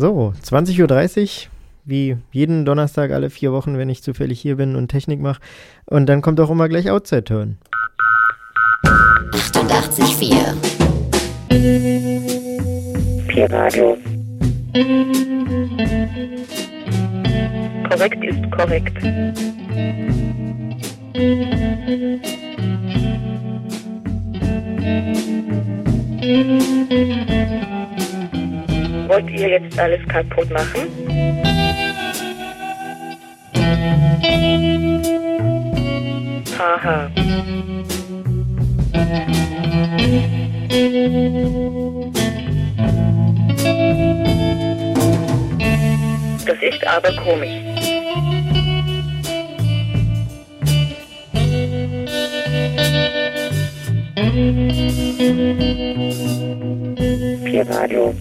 So, 20.30 Uhr, wie jeden Donnerstag alle vier Wochen, wenn ich zufällig hier bin und Technik mache. Und dann kommt auch immer gleich Outside-Turn. 88,4 Pi-Radio. Korrekt ist korrekt. Wollt ihr jetzt alles kaputt machen? Haha. Das ist aber komisch. Pi-Radio.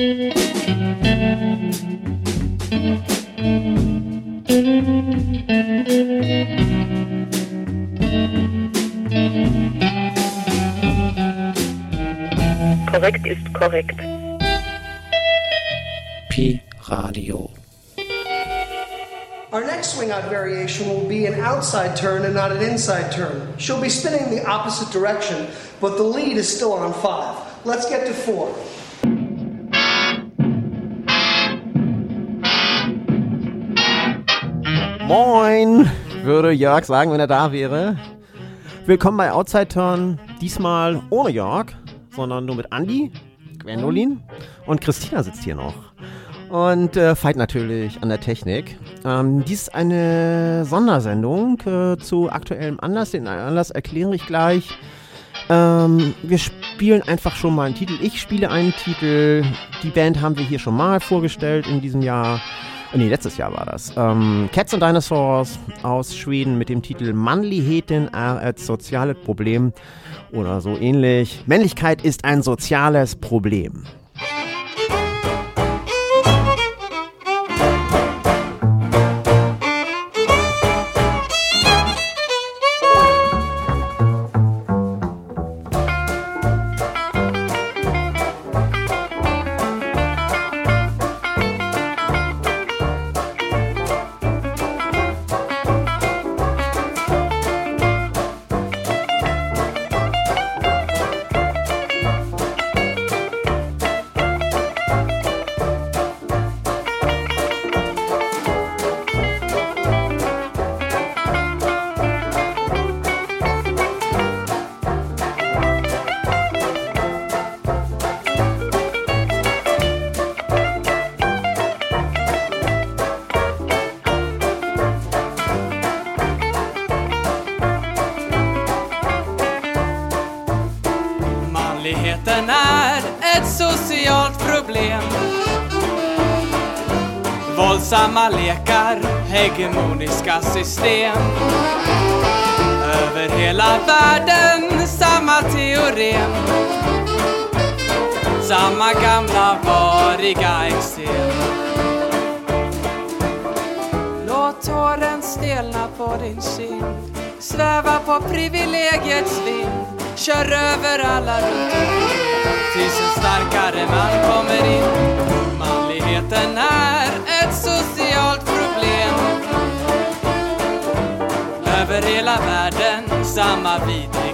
Korrekt ist korrekt. Pi Radio. Our next swing out variation will be an outside turn and not an inside turn. She'll be spinning the opposite direction, but the lead is still on five. Let's get to four. Moin, würde Jörg sagen, wenn er da wäre. Willkommen bei Outside Turn. Diesmal ohne Jörg, sondern nur mit Andy, Gwendolin und Christina sitzt hier noch. Und äh, Veit natürlich an der Technik. Ähm, dies ist eine Sondersendung äh, zu aktuellem Anlass. Den Anlass erkläre ich gleich. Ähm, wir spielen einfach schon mal einen Titel. Ich spiele einen Titel. Die Band haben wir hier schon mal vorgestellt in diesem Jahr. Nee, letztes Jahr war das. Ähm, Cats and Dinosaurs aus Schweden mit dem Titel Mannligheten är socialt Problem oder so ähnlich. Männlichkeit ist ein soziales Problem. Samma lekar, hegemoniska system. Över hela världen samma teorem. Samma gamla variga eksem Låt tåren stelna på din kind. Sväva på privilegiets vind. Kör över alla rutor. Tills en starkare man kommer in. Den är ett socialt problem. Över hela världen samma vidrighet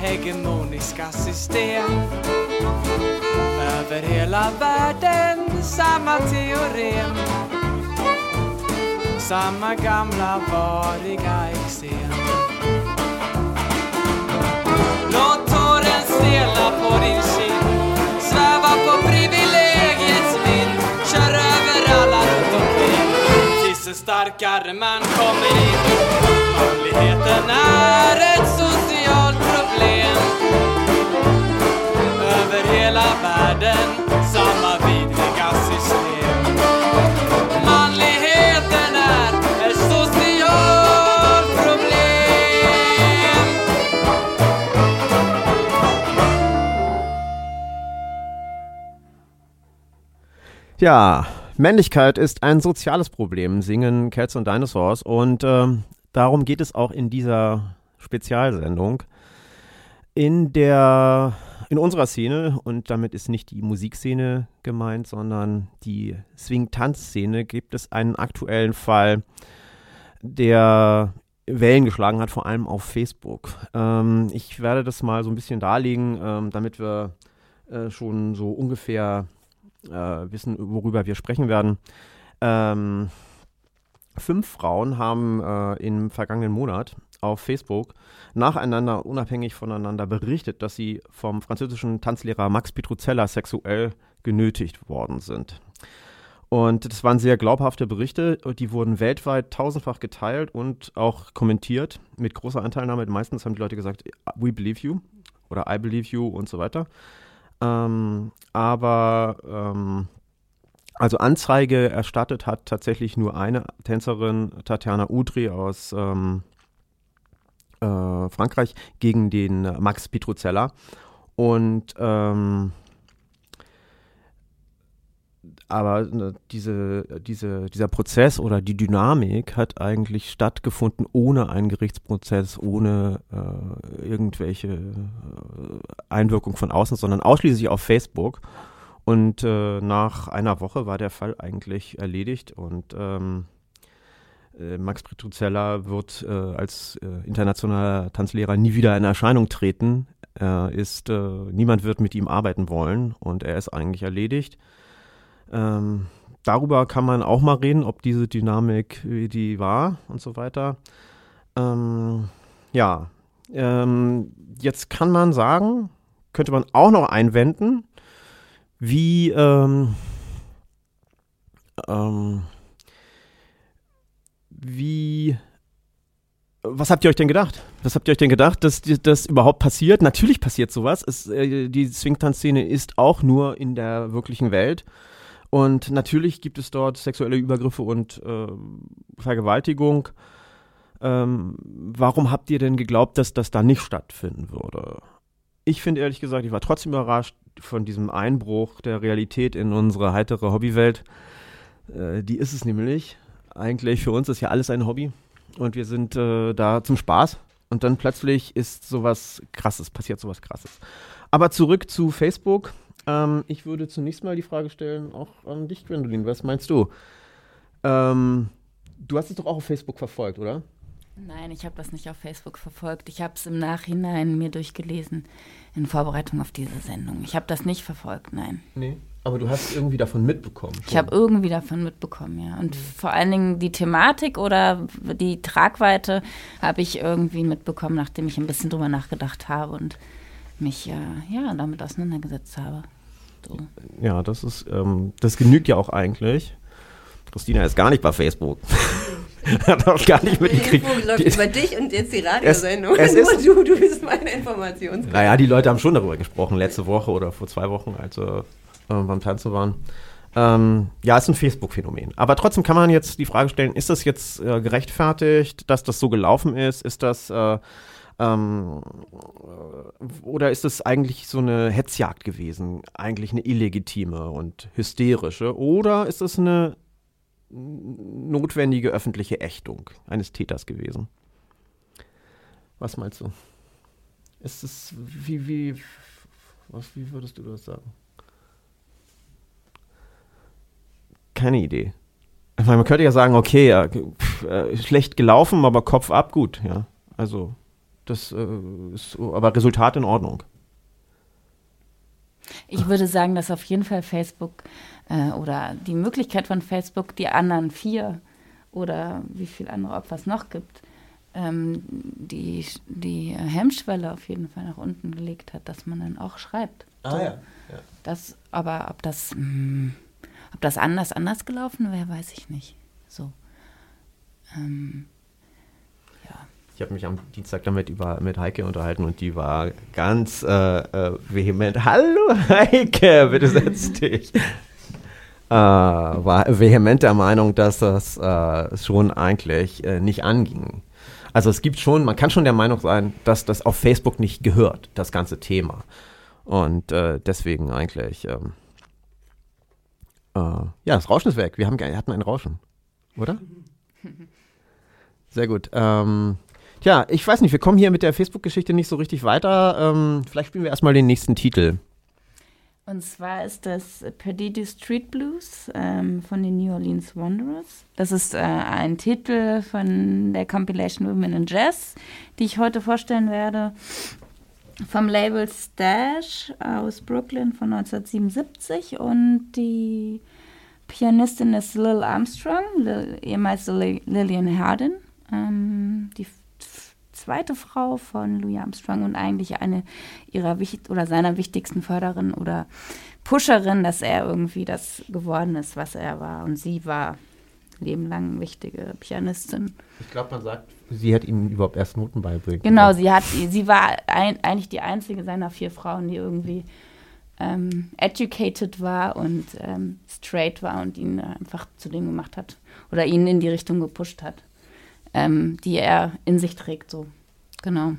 hegemoniska system. Över hela världen samma teorem. Samma gamla variga eksem. Låt tåren stelna på din kind, sväva på privilegiets vind, kör över alla runt omkring, tills en starkare man kommer in. Manligheten är ett så problem över hela världen, samma vidriga system. Manligheten är ett socialt problem. Ja, Männlichkeit ist ein soziales Problem, singen Cats und Dinosaurs. Und ähm, darum geht es auch in dieser Spezialsendung. In der, in unserer Szene, und damit ist nicht die Musikszene gemeint, sondern die Swing-Tanz-Szene, gibt es einen aktuellen Fall, der Wellen geschlagen hat, vor allem auf Facebook. Ähm, ich werde das mal so ein bisschen darlegen, ähm, damit wir äh, schon so ungefähr äh, wissen, worüber wir sprechen werden. Ähm, fünf Frauen haben äh, im vergangenen Monat auf Facebook nacheinander, unabhängig voneinander berichtet, dass sie vom französischen Tanzlehrer Max Petruzella sexuell genötigt worden sind. Und das waren sehr glaubhafte Berichte, die wurden weltweit tausendfach geteilt und auch kommentiert mit großer Anteilnahme. Meistens haben die Leute gesagt, we believe you oder I believe you und so weiter. Ähm, aber ähm, also Anzeige erstattet hat tatsächlich nur eine Tänzerin, Tatjana Udry aus ähm, äh, Frankreich, gegen den Max Petruzella. Und ähm, aber ne, diese, diese, dieser Prozess oder die Dynamik hat eigentlich stattgefunden ohne einen Gerichtsprozess, ohne äh, irgendwelche äh, Einwirkung von außen, sondern ausschließlich auf Facebook. Und äh, nach einer Woche war der Fall eigentlich erledigt und ähm, äh, Max Petruzella wird äh, als äh, internationaler Tanzlehrer nie wieder in Erscheinung treten. Er ist, äh, niemand wird mit ihm arbeiten wollen und er ist eigentlich erledigt. Ähm, darüber kann man auch mal reden, ob diese Dynamik, wie die war und so weiter. Ähm, ja, ähm, jetzt kann man sagen, könnte man auch noch einwenden, wie ähm, ähm, wie was habt ihr euch denn gedacht? Was habt ihr euch denn gedacht, dass das überhaupt passiert? Natürlich passiert sowas. Es, äh, die Swingtanz-Szene ist auch nur in der wirklichen Welt. Und natürlich gibt es dort sexuelle Übergriffe und äh, Vergewaltigung. Ähm, warum habt ihr denn geglaubt, dass das da nicht stattfinden würde? Ich finde ehrlich gesagt, ich war trotzdem überrascht von diesem Einbruch der Realität in unsere heitere Hobbywelt. Äh, die ist es nämlich. Eigentlich für uns ist ja alles ein Hobby und wir sind äh, da zum Spaß. Und dann plötzlich ist sowas Krasses, passiert sowas Krasses. Aber zurück zu Facebook. Ähm, ich würde zunächst mal die Frage stellen, auch an dich, Gwendolyn. Was meinst du? Ähm, du hast es doch auch auf Facebook verfolgt, oder? Nein, ich habe das nicht auf Facebook verfolgt. Ich habe es im Nachhinein mir durchgelesen in Vorbereitung auf diese Sendung. Ich habe das nicht verfolgt, nein. Nee. Aber du hast irgendwie davon mitbekommen. Ich habe irgendwie davon mitbekommen, ja. Und vor allen Dingen die Thematik oder die Tragweite habe ich irgendwie mitbekommen, nachdem ich ein bisschen drüber nachgedacht habe und mich äh, ja damit auseinandergesetzt habe. So. Ja, das ist, ähm, das genügt ja auch eigentlich. Christina ist gar nicht bei Facebook. Hat auch gar nicht Die mitgekriegt. Info läuft Die- über dich und jetzt die Radiosendung. Es- es Nur du, du bist meine Informationsquelle. Naja, die Leute haben schon darüber gesprochen, letzte Woche oder vor zwei Wochen, als äh, beim Tanzen waren. Ähm, ja, ist ein Facebook-Phänomen. Aber trotzdem kann man jetzt die Frage stellen, ist das jetzt äh, gerechtfertigt, dass das so gelaufen ist? Ist das, äh, ähm, äh, oder ist es eigentlich so eine Hetzjagd gewesen? Eigentlich eine illegitime und hysterische? Oder ist es eine notwendige öffentliche Ächtung eines Täters gewesen? Was meinst du? Ist es, wie, wie, was, wie würdest du das sagen? Keine Idee. Ich meine, man könnte ja sagen, okay, ja, pff, äh, schlecht gelaufen, aber Kopf ab, gut, ja. Also, das äh, ist, aber Resultat in Ordnung. Ich würde sagen, dass auf jeden Fall Facebook äh, oder die Möglichkeit von Facebook, die anderen vier oder wie viele andere Opfer es noch gibt, ähm, die, die Hemmschwelle auf jeden Fall nach unten gelegt hat, dass man dann auch schreibt. Ah, So. ja. Das, aber ob das, mh, ob das anders anders gelaufen wäre, weiß ich nicht. So. Ähm, Ich habe mich am Dienstag damit über, mit Heike unterhalten und die war ganz äh, äh, vehement. Hallo Heike, bitte setz dich. äh, war vehement der Meinung, dass das äh, schon eigentlich äh, nicht anging. Also es gibt schon, man kann schon der Meinung sein, dass das auf Facebook nicht gehört, das ganze Thema. Und äh, deswegen eigentlich, ähm, äh, ja, das Rauschen ist weg. Wir haben, hatten ein Rauschen, oder? Sehr gut. Ähm, tja, ich weiß nicht, wir kommen hier mit der Facebook-Geschichte nicht so richtig weiter. Ähm, vielleicht spielen wir erstmal den nächsten Titel. Und zwar ist das Perdido Street Blues ähm, von den New Orleans Wanderers. Das ist äh, ein Titel von der Compilation Women in Jazz, die ich heute vorstellen werde. Vom Label Stash aus Brooklyn von 1977. Und die Pianistin ist Lil Armstrong, ehemals Lil- Lillian Harden. Ähm, die zweite Frau von Louis Armstrong und eigentlich eine ihrer oder seiner wichtigsten Förderin oder Pusherin, dass er irgendwie das geworden ist, was er war. Und sie war lebenlang wichtige Pianistin. Ich glaube, man sagt, sie hat ihm überhaupt erst Noten beibringen. Genau, sie hat, sie war ein, eigentlich die einzige seiner vier Frauen, die irgendwie ähm, educated war und ähm, straight war und ihn einfach zu dem gemacht hat oder ihn in die Richtung gepusht hat, ähm, die er in sich trägt, so. Genau.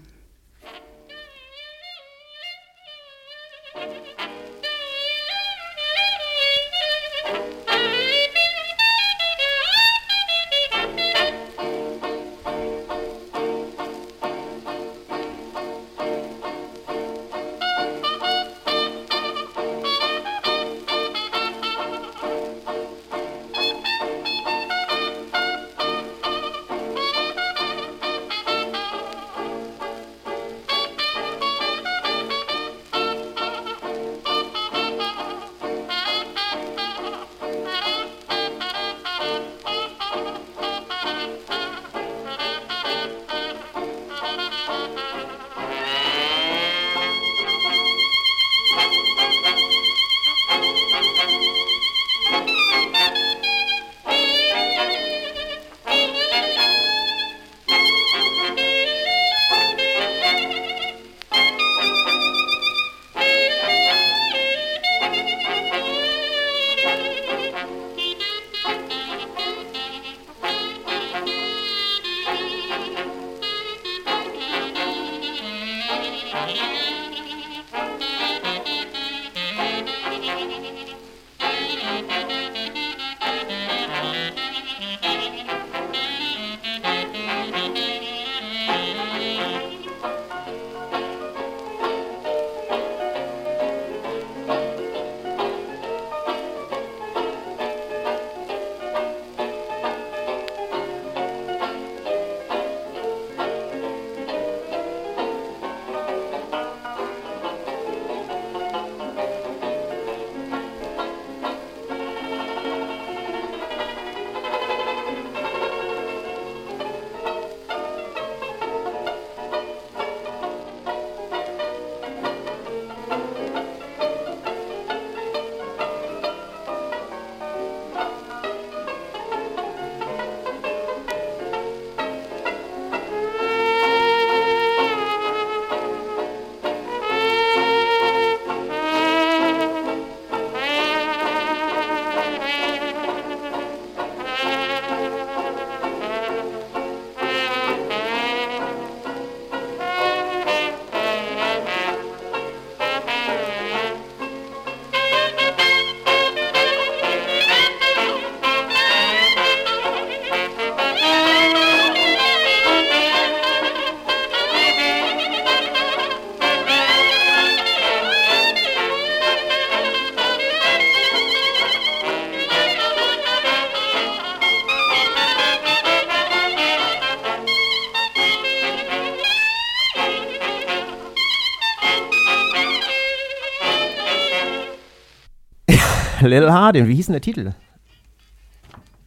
Lil Hardin, wie hieß denn der Titel?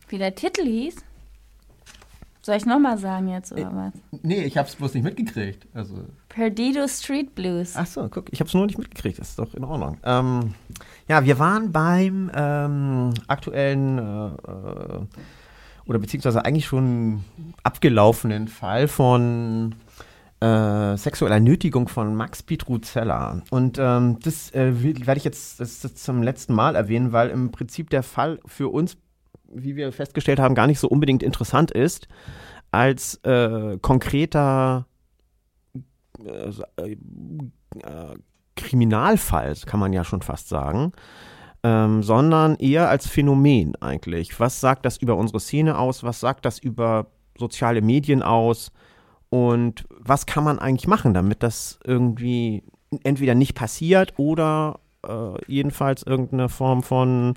Wie der Titel hieß? Soll ich nochmal sagen jetzt, oder was? Nee, ich hab's bloß nicht mitgekriegt. Also. Perdido Street Blues. Ach so, guck, ich hab's nur nicht mitgekriegt. Das ist doch in Ordnung. Ähm, ja, wir waren beim ähm, aktuellen äh, äh, oder beziehungsweise eigentlich schon abgelaufenen Fall von äh, sexueller Nötigung von Max Pitruzella. Und ähm, das äh, werde ich jetzt das, das zum letzten Mal erwähnen, weil im Prinzip der Fall für uns, wie wir festgestellt haben, gar nicht so unbedingt interessant ist, als äh, konkreter äh, äh, Kriminalfall, kann man ja schon fast sagen. Ähm, sondern eher als Phänomen eigentlich. Was sagt das über unsere Szene aus? Was sagt das über soziale Medien aus? Und was kann man eigentlich machen, damit das irgendwie entweder nicht passiert oder äh, jedenfalls irgendeine Form von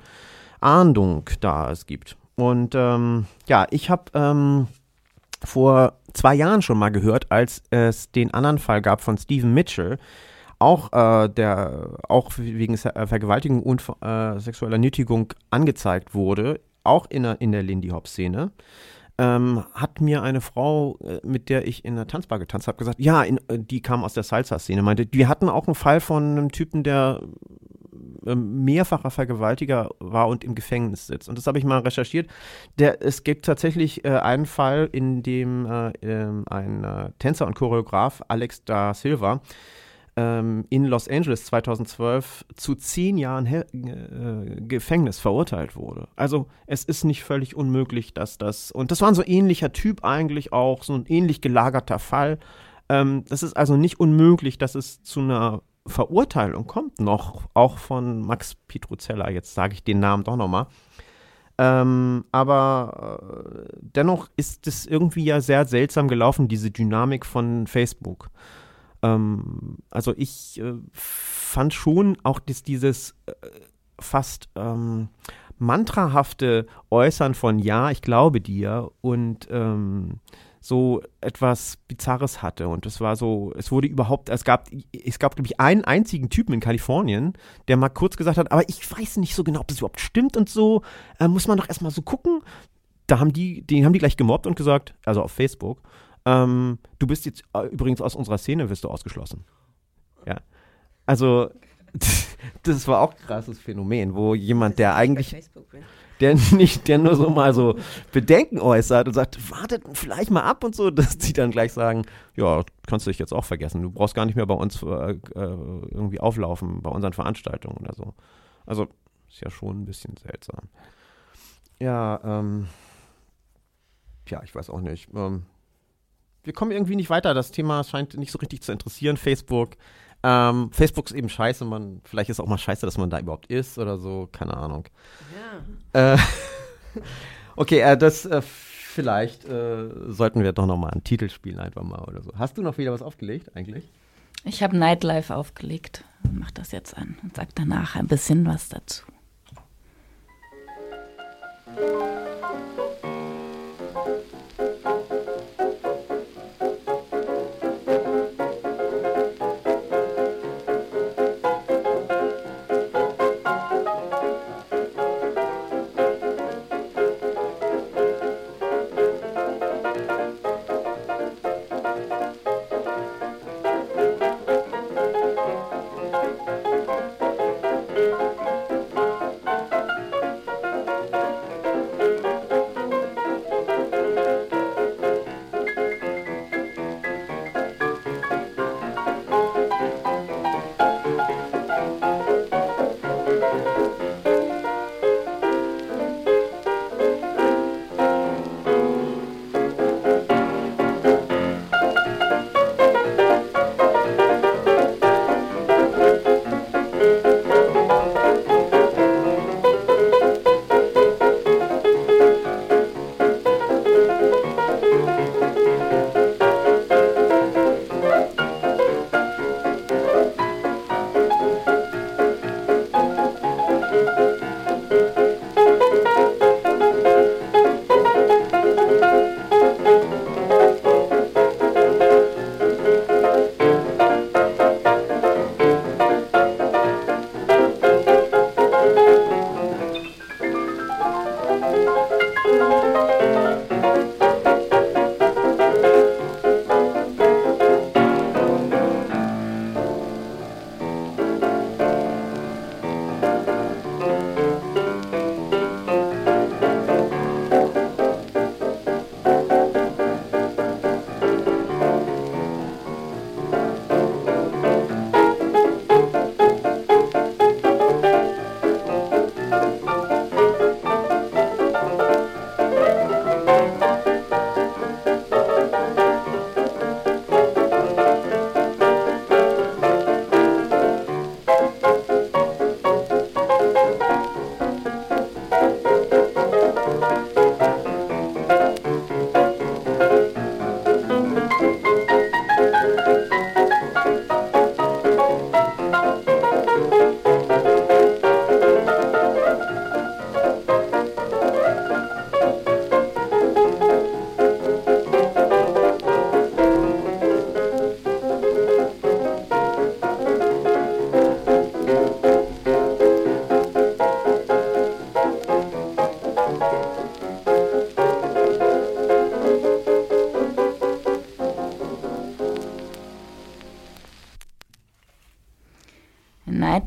Ahndung da es gibt. Und ähm, ja, ich habe ähm, vor zwei Jahren schon mal gehört, als es den anderen Fall gab von Stephen Mitchell, auch äh, der auch wegen Vergewaltigung und äh, sexueller Nötigung angezeigt wurde, auch in der, in der Lindy Hop Szene ähm, hat mir eine Frau, äh, mit der ich in der Tanzbar getanzt habe, gesagt, ja, in, äh, die kam aus der Salsa-Szene, meinte, wir hatten auch einen Fall von einem Typen, der äh, mehrfacher Vergewaltiger war und im Gefängnis sitzt. Und das habe ich mal recherchiert. Der, es gibt tatsächlich äh, einen Fall, in dem äh, ähm, ein äh, Tänzer und Choreograf, Alex da Silva, ähm, in Los Angeles 2012 zu zehn Jahren He äh, Gefängnis verurteilt wurde. Also es ist nicht völlig unmöglich, dass das, und das war ein so ähnlicher Typ eigentlich auch, so ein ähnlich gelagerter Fall. Ähm, das ist also nicht unmöglich, dass es zu einer Verurteilung kommt, noch auch von Max Pitruzella, jetzt sage ich den Namen doch nochmal. Ähm, aber äh, dennoch ist es irgendwie ja sehr seltsam gelaufen, diese Dynamik von Facebook. Ähm, also ich äh, fand schon auch dass dieses äh, fast ähm, mantrahafte Äußern von Ja, ich glaube dir und ähm, so etwas Bizarres hatte. Und es war so, es wurde überhaupt, es gab, es gab, glaube ich, einen einzigen Typen in Kalifornien, der mal kurz gesagt hat, aber ich weiß nicht so genau, ob das überhaupt stimmt und so, äh, muss man doch erstmal so gucken. Da haben die, den haben die gleich gemobbt und gesagt, also auf Facebook, ähm, du bist jetzt äh, übrigens aus unserer Szene, wirst du ausgeschlossen. Ja. Also, das war auch ein krasses Phänomen, wo jemand, der eigentlich, der nicht, der nur so mal so Bedenken äußert und sagt, wartet vielleicht mal ab und so, dass die dann gleich sagen, ja, kannst du dich jetzt auch vergessen, du brauchst gar nicht mehr bei uns äh, äh, irgendwie auflaufen, bei unseren Veranstaltungen oder so. Also, ist ja schon ein bisschen seltsam. Ja, ähm, ja, ich weiß auch nicht. Ähm, wir kommen irgendwie nicht weiter. Das Thema scheint nicht so richtig zu interessieren, Facebook. Ähm, Facebook ist eben scheiße, man, vielleicht ist auch mal scheiße, dass man da überhaupt ist oder so, keine Ahnung. Ja. Äh, okay, äh, das äh, vielleicht äh, sollten wir doch nochmal einen Titel spielen, einfach mal oder so. Hast du noch wieder was aufgelegt eigentlich? Ich habe Nightlife aufgelegt. Mach das jetzt an und sag danach ein bisschen was dazu. Musik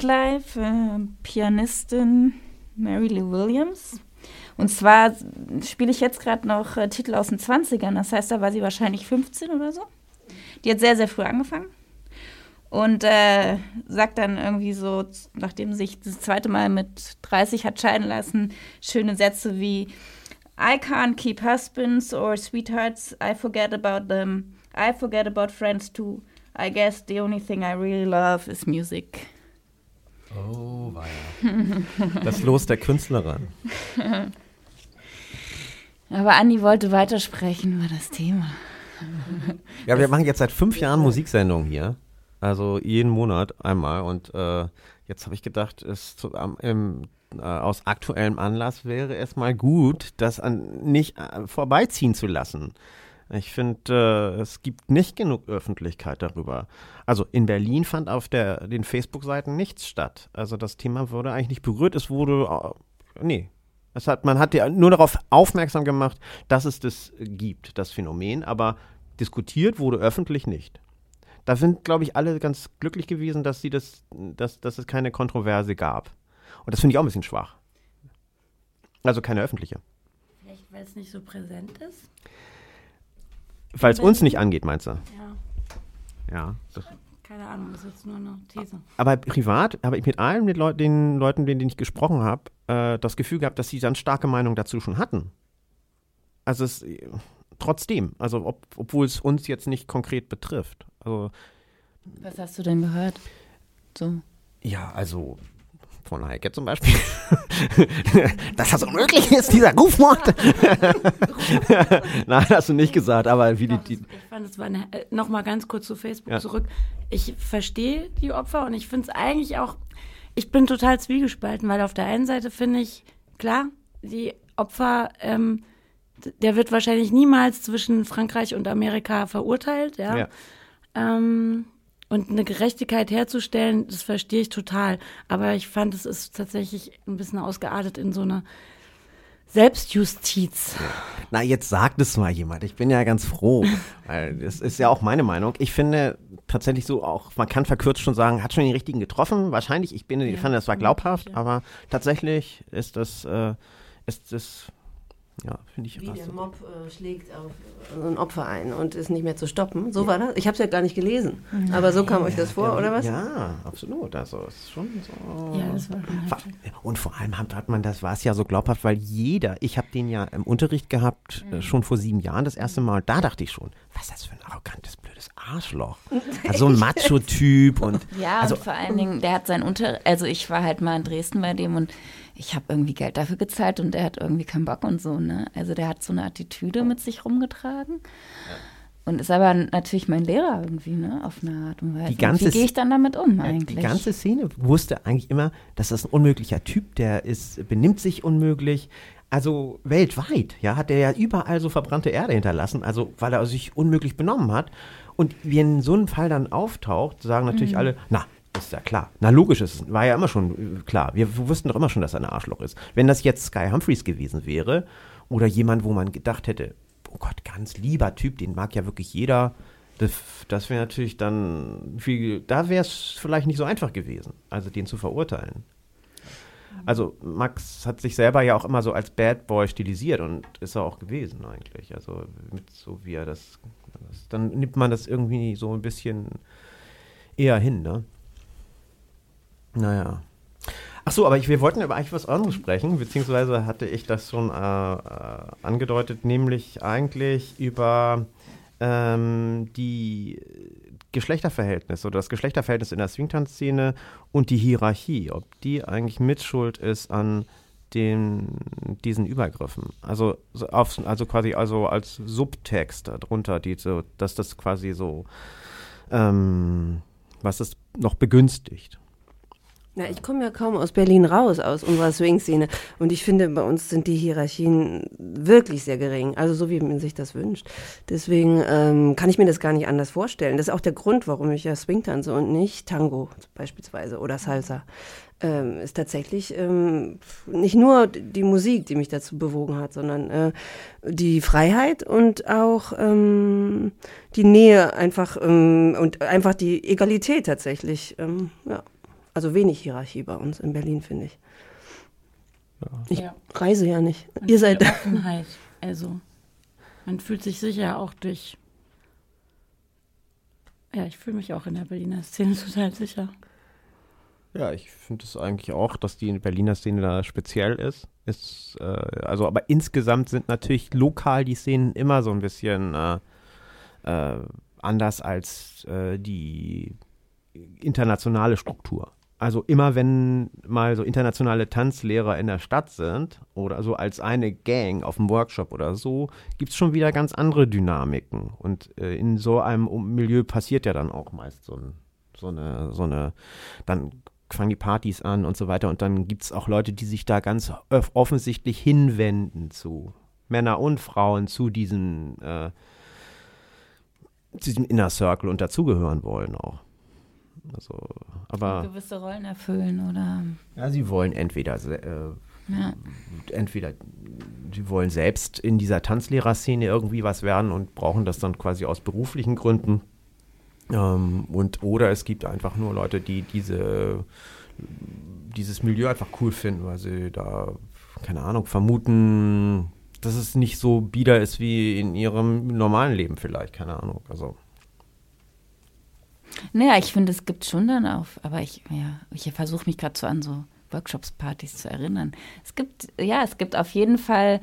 Nightlife, äh, Pianistin Mary Lou Williams. Und zwar spiele ich jetzt gerade noch äh, Titel aus den 20ern, das heißt, da war sie wahrscheinlich 15 oder so. Die hat sehr, sehr früh angefangen. Und äh, sagt dann irgendwie so, nachdem sich das zweite Mal mit 30 hat scheiden lassen, schöne Sätze wie I can't keep husbands or sweethearts, I forget about them, I forget about friends too. I guess the only thing I really love is music. Oh, weia. Das Los der Künstlerin. Aber Andi wollte weitersprechen über das Thema. Ja, wir machen jetzt seit fünf Jahren Musiksendungen hier. Also jeden Monat einmal. Und äh, jetzt habe ich gedacht, es zu, am- im, äh, aus aktuellem Anlass wäre es mal gut, das an, nicht äh, vorbeiziehen zu lassen. Ich finde, äh, es gibt nicht genug Öffentlichkeit darüber. Also in Berlin fand auf der, den Facebook-Seiten nichts statt. Also das Thema wurde eigentlich nicht berührt. Es wurde, äh, nee. Es hat, man hat ja nur darauf aufmerksam gemacht, dass es das gibt, das Phänomen, aber diskutiert wurde öffentlich nicht. Da sind, glaube ich, alle ganz glücklich gewesen, dass, sie das, dass, dass es keine Kontroverse gab. Und das finde ich auch ein bisschen schwach. Also keine öffentliche. Vielleicht, weil es nicht so präsent ist. Weil es uns nicht angeht, meinst du? Ja, Ja. Das, keine Ahnung, das ist jetzt nur eine These. aber privat habe ich mit allen mit Leut, den Leuten, mit denen ich gesprochen habe, äh, das Gefühl gehabt, dass sie ganz starke Meinung dazu schon hatten. Also es, trotzdem, also ob, obwohl es uns jetzt nicht konkret betrifft. Also Was hast du denn gehört? So. Ja, also von Heike zum Beispiel. Dass das unmöglich ist, dieser Rufmord. Nein, hast du nicht gesagt, aber wie die, die das- ich fand, es war eine, äh, noch mal ganz kurz zu Facebook Ja. zurück. Ich verstehe die Opfer und ich finde es eigentlich auch, ich bin total zwiegespalten, weil auf der einen Seite finde ich, klar, die Opfer, ähm, der wird wahrscheinlich niemals zwischen Frankreich und Amerika verurteilt, ja. Ja. Ähm, und eine Gerechtigkeit herzustellen, das verstehe ich total. Aber ich fand, es ist tatsächlich ein bisschen ausgeartet in so eine Selbstjustiz. Na, jetzt sagt es mal jemand. Ich bin ja ganz froh, weil das ist ja auch meine Meinung. Ich finde tatsächlich so auch, man kann verkürzt schon sagen, hat schon den richtigen getroffen. Wahrscheinlich, ich bin, ich fand, das war glaubhaft, aber tatsächlich ist das, äh, ist das, ja, finde ich Wie der so. Mob äh, schlägt auf äh, ein Opfer ein und ist nicht mehr zu stoppen. So war das? Ich habe es ja gar nicht gelesen. Aber so kam euch das vor, oder was? Ja, absolut. Also es ist schon so. Ja, das war schon Und vor allem hat, hat man, das war es ja so glaubhaft, weil jeder, ich habe den ja im Unterricht gehabt, Mhm. äh, schon vor sieben Jahren das erste Mal, da dachte ich schon, was ist das für ein arrogantes, blödes Arschloch. Also so ein Macho-Typ und Ja, also, und vor allen Dingen, der hat sein Unter... Also ich war halt mal in Dresden bei dem und ich habe irgendwie Geld dafür gezahlt und der hat irgendwie keinen Bock und so, ne? Also der hat so eine Attitüde mit sich rumgetragen. Und ist aber natürlich mein Lehrer irgendwie, ne? Auf eine Art und Weise. Die ganze Wie gehe ich dann damit um eigentlich? die ganze Szene wusste eigentlich immer, dass das ein unmöglicher Typ, der ist, benimmt sich unmöglich. Also weltweit, ja, hat er ja überall so verbrannte Erde hinterlassen, also weil er sich unmöglich benommen hat. Und wenn so ein Fall dann auftaucht, sagen natürlich alle, na, ist ja klar. Na, logisch, es war ja immer schon äh, klar. Wir wussten doch immer schon, dass er ein Arschloch ist. Wenn das jetzt Sky Humphreys gewesen wäre oder jemand, wo man gedacht hätte, oh Gott, ganz lieber Typ, den mag ja wirklich jeder, das, das wäre natürlich dann viel, da wäre es vielleicht nicht so einfach gewesen, also den zu verurteilen. Also Max hat sich selber ja auch immer so als Bad Boy stilisiert und ist er auch gewesen eigentlich. Also mit so wie er das, das dann nimmt man das irgendwie so ein bisschen eher hin, ne? Naja. Ach so, aber ich, wir wollten über eigentlich was anderes sprechen, beziehungsweise hatte ich das schon äh, äh, angedeutet, nämlich eigentlich über ähm, die Geschlechterverhältnisse oder das Geschlechterverhältnis in der Swingtanz-Szene und die Hierarchie, ob die eigentlich mitschuld ist an den, diesen Übergriffen. Also, so auf, also quasi also als Subtext darunter, die so, dass das quasi so, ähm, was es noch begünstigt. Na, ich komme ja kaum aus Berlin raus, aus unserer Swing-Szene. Und ich finde, bei uns sind die Hierarchien wirklich sehr gering. Also so, wie man sich das wünscht. Deswegen ähm, kann ich mir das gar nicht anders vorstellen. Das ist auch der Grund, warum ich ja Swing tanze und nicht Tango beispielsweise oder Salsa. Ähm, ist tatsächlich ähm, nicht nur die Musik, die mich dazu bewogen hat, sondern äh, die Freiheit und auch ähm, die Nähe einfach ähm, und einfach die Egalität tatsächlich. Ähm, ja Also wenig Hierarchie bei uns in Berlin, finde ich. Ich Ja. reise ja nicht. Und Ihr seid. Offenheit. Also, man fühlt sich sicher auch durch. Ja, ich fühle mich auch in der Berliner Szene total sicher. Ja, ich finde es eigentlich auch, dass die Berliner Szene da speziell ist. ist äh, also, aber insgesamt sind natürlich lokal die Szenen immer so ein bisschen äh, äh, anders als äh, die internationale Struktur. Also immer wenn mal so internationale Tanzlehrer in der Stadt sind oder so als eine Gang auf einem Workshop oder so, gibt es schon wieder ganz andere Dynamiken. Und äh, in so einem Milieu passiert ja dann auch meist so, ein, so eine, so eine, dann fangen die Partys an und so weiter. Und dann gibt es auch Leute, die sich da ganz off- offensichtlich hinwenden zu Männer und Frauen zu diesem, äh, zu diesem Inner Circle und dazugehören wollen auch. Also, aber gewisse Rollen erfüllen oder ja, sie wollen entweder äh, ja. entweder sie wollen selbst in dieser Tanzlehrerszene irgendwie was werden und brauchen das dann quasi aus beruflichen Gründen. Ähm, und oder es gibt einfach nur Leute, die diese dieses Milieu einfach cool finden, weil sie da, keine Ahnung, vermuten, dass es nicht so bieder ist wie in ihrem normalen Leben vielleicht, keine Ahnung. Also Naja, ich finde, es gibt schon dann auch, aber ich, ja, ich versuche mich gerade so an so Workshops, Partys zu erinnern. Es gibt, ja, es gibt auf jeden Fall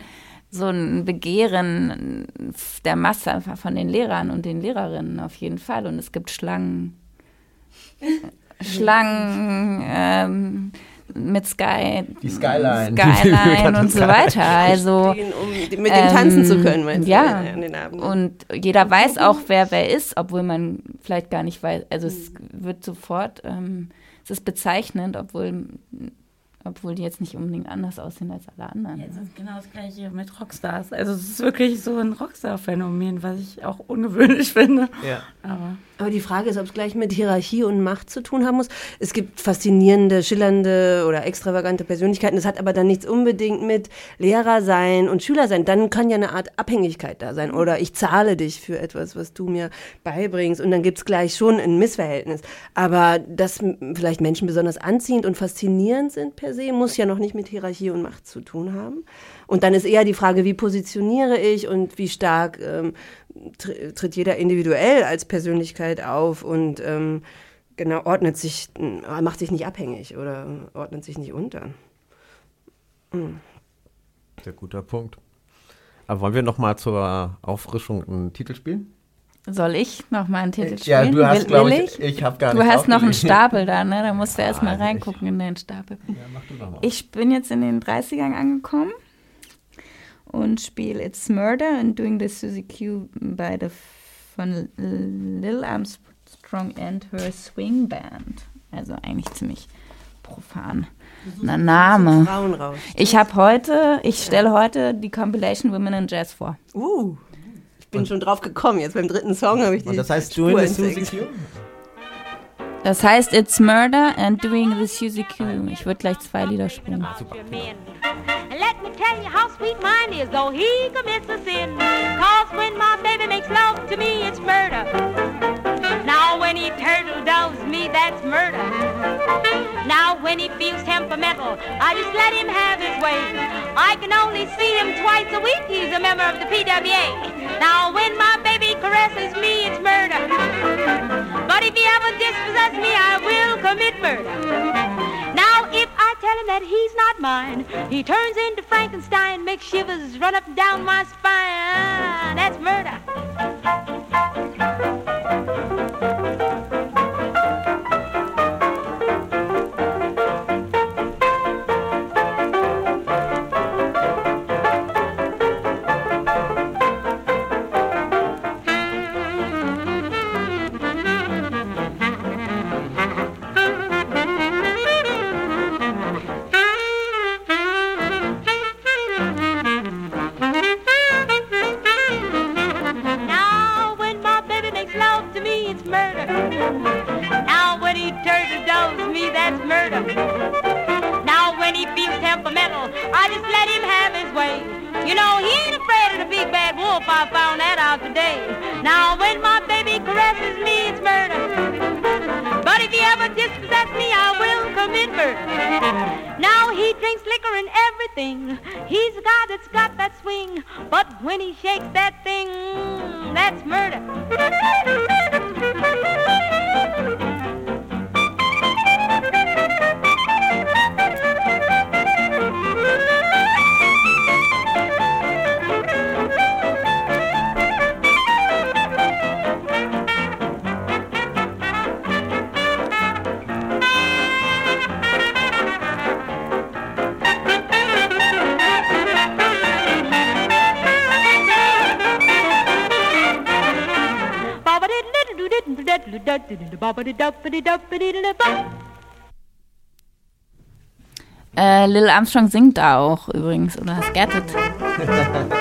so ein Begehren der Masse einfach von den Lehrern und den Lehrerinnen auf jeden Fall. Und es gibt Schlangen, Schlangen ähm, mit Sky, Die Skyline. Skyline und so weiter. Also Stehen, um mit denen tanzen zu können, meinst du, ja. an den Abenden? Und jeder weiß auch, wer wer ist, obwohl man vielleicht gar nicht weiß. Also es wird sofort, ähm, es ist bezeichnend, obwohl, obwohl die jetzt nicht unbedingt anders aussehen als alle anderen. Jetzt ist genau das gleiche mit Rockstars. Also es ist wirklich so ein Rockstar-Phänomen, was ich auch ungewöhnlich finde. Ja. Aber Aber die Frage ist, ob es gleich mit Hierarchie und Macht zu tun haben muss. Es gibt faszinierende, schillernde oder extravagante Persönlichkeiten. Das hat aber dann nichts unbedingt mit Lehrer sein und Schüler sein. Dann kann ja eine Art Abhängigkeit da sein. Oder ich zahle dich für etwas, was du mir beibringst. Und dann gibt es gleich schon ein Missverhältnis. Aber dass vielleicht Menschen besonders anziehend und faszinierend sind per se, muss ja noch nicht mit Hierarchie und Macht zu tun haben. Und dann ist eher die Frage, wie positioniere ich und wie stark ähm, tr- tritt jeder individuell als Persönlichkeit auf und ähm, genau ordnet sich, äh, macht sich nicht abhängig oder ordnet sich nicht unter. Sehr guter Punkt. Aber wollen wir noch mal zur Auffrischung einen Titel spielen? Soll ich noch mal einen Titel spielen? Ja, du hast, Will- glaube ich, ich habe gar Du nicht hast noch einen. Stapel da, ne? Da musst du erst mal Ah, reingucken in den Stapel. Ja, mach du doch mal. Ich bin jetzt in den 30ern angekommen und spiele It's Murder and Doing the Suzy Q bei der von Lil Armstrong and Her Swing Band. Also eigentlich ziemlich profan. Na, Name. Ich habe heute, ich stelle heute die Compilation Women in Jazz vor. Uh, ich bin schon drauf gekommen. Jetzt beim dritten Song habe ich die Und das heißt, Spur in entdeckt. Suzy Q? Das heißt It's Murder and Doing the Suzy Q. Ich würde gleich zwei Lieder spielen. And let me tell you how sweet mine is, though he commits a sin. Cause when my baby makes love to me, it's murder. Now when he turtle doves me, that's murder. Now when he feels temperamental, I just let him have his way. I can only see him twice a week, he's a member of the PWA. Now when my baby caresses me, it's murder. But if he ever dispossesses me, I will commit murder. Now, if I tell him that he's not mine, he turns into Frankenstein, makes shivers run up and down my spine. That's murder. Äh, Lil Armstrong singt da auch übrigens oder skattet. Now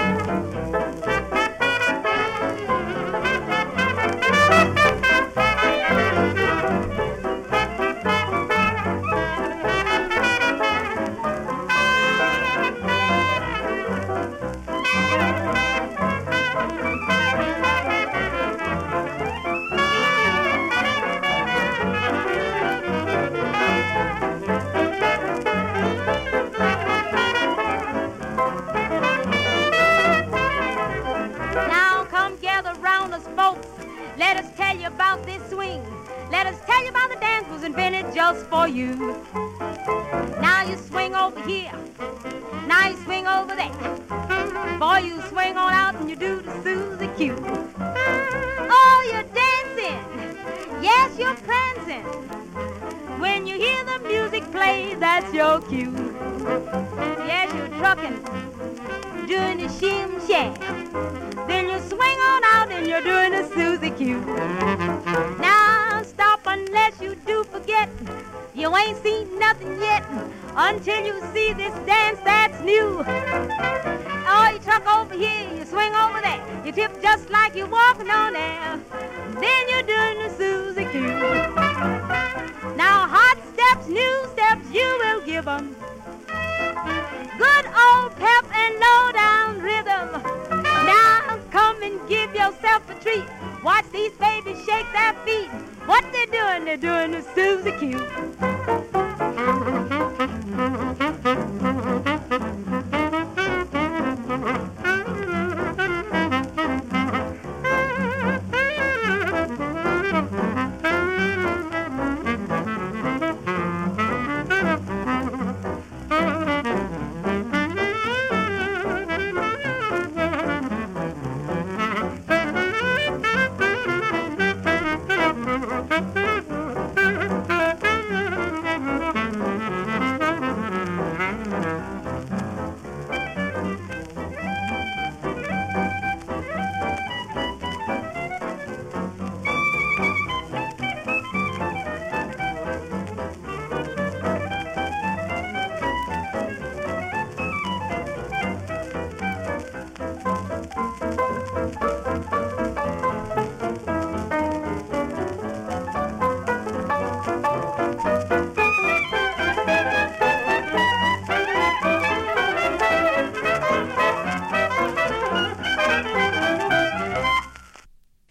'em. Good old pep and low down rhythm. Now come and give yourself a treat. Watch these babies shake their feet. What they're doing? They're doing the Susie Q.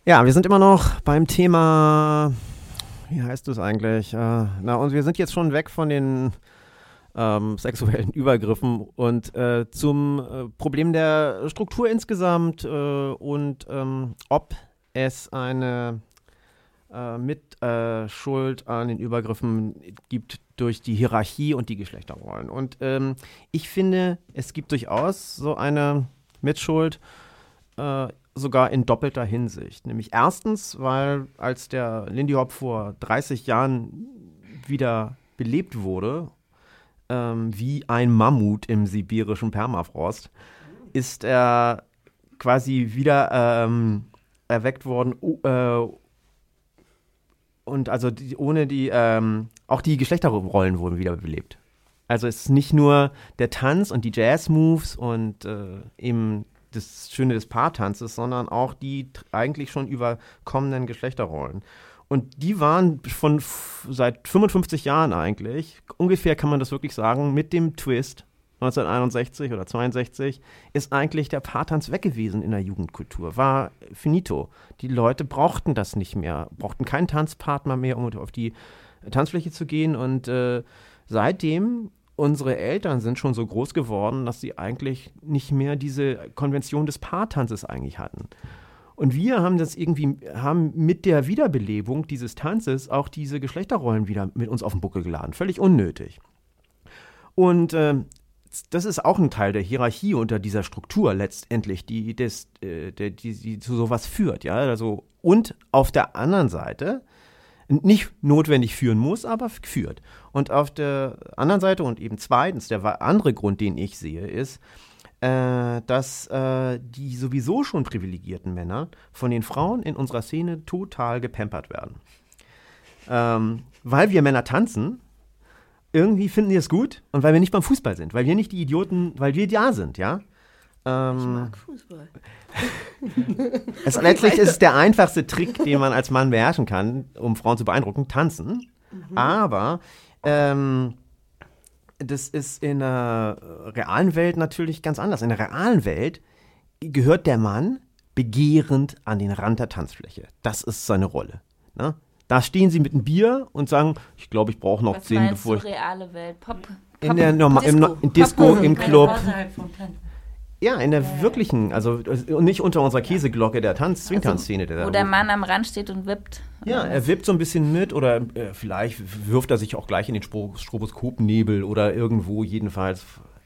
Ja, wir sind immer noch beim Thema, wie heißt es eigentlich? Äh, na, und wir sind jetzt schon weg von den ähm, sexuellen Übergriffen und äh, zum äh, Problem der Struktur insgesamt äh, und ähm, ob es eine äh, Mitschuld an den Übergriffen gibt durch die Hierarchie und die Geschlechterrollen. Und ähm, ich finde, es gibt durchaus so eine Mitschuld, äh, sogar in doppelter Hinsicht. Nämlich erstens, weil als der Lindy Hop vor 30 Jahren wieder belebt wurde, ähm, wie ein Mammut im sibirischen Permafrost, ist er quasi wieder ähm, erweckt worden, oh, äh, und also die, ohne die, ähm, auch die Geschlechterrollen wurden wieder belebt. Also es ist nicht nur der Tanz und die Jazz-Moves und äh, eben das Schöne des Paartanzes, sondern auch die eigentlich schon überkommenen Geschlechterrollen. Und die waren von seit 55 Jahren eigentlich, ungefähr kann man das wirklich sagen, mit dem Twist 1961 oder 62 ist eigentlich der Paartanz weg gewesen in der Jugendkultur. War finito. Die Leute brauchten das nicht mehr, brauchten keinen Tanzpartner mehr, um auf die Tanzfläche zu gehen und äh, seitdem unsere Eltern sind schon so groß geworden, dass sie eigentlich nicht mehr diese Konvention des Paartanzes eigentlich hatten. Und wir haben das irgendwie, haben mit der Wiederbelebung dieses Tanzes auch diese Geschlechterrollen wieder mit uns auf den Buckel geladen. Völlig unnötig. Und äh, das ist auch ein Teil der Hierarchie unter dieser Struktur letztendlich, die, des, äh, der, die, die zu sowas führt. Ja? Also, und auf der anderen Seite nicht notwendig führen muss, aber führt. Und auf der anderen Seite und eben zweitens, der andere Grund, den ich sehe, ist, äh, dass äh, die sowieso schon privilegierten Männer von den Frauen in unserer Szene total gepampert werden. Ähm, weil wir Männer tanzen, irgendwie finden die es gut und weil wir nicht beim Fußball sind, weil wir nicht die Idioten, weil wir da sind, ja. Ähm, ich mag Fußball. es, letztlich ist es der einfachste Trick, den man als Mann beherrschen kann, um Frauen zu beeindrucken, tanzen. Mhm. Aber ähm, das ist in der realen Welt natürlich ganz anders. In der realen Welt gehört der Mann begehrend an den Rand der Tanzfläche. Das ist seine Rolle. Ne? Da stehen sie mit einem Bier und sagen, ich glaube, ich brauche noch Was zehn, bevor ich. reale Welt? Pop, Pop In der Norma Disco. im, No- im Disco, im Club. Tanz. Ja, in der wirklichen, also und nicht unter unserer Käseglocke der Tanz, Swingtanzszene. der Wo der. Mann am Rand steht und wippt. Ja, er wippt so ein bisschen mit oder äh, vielleicht wirft er sich auch gleich in den Stro Stroboskopnebel oder irgendwo jedenfalls.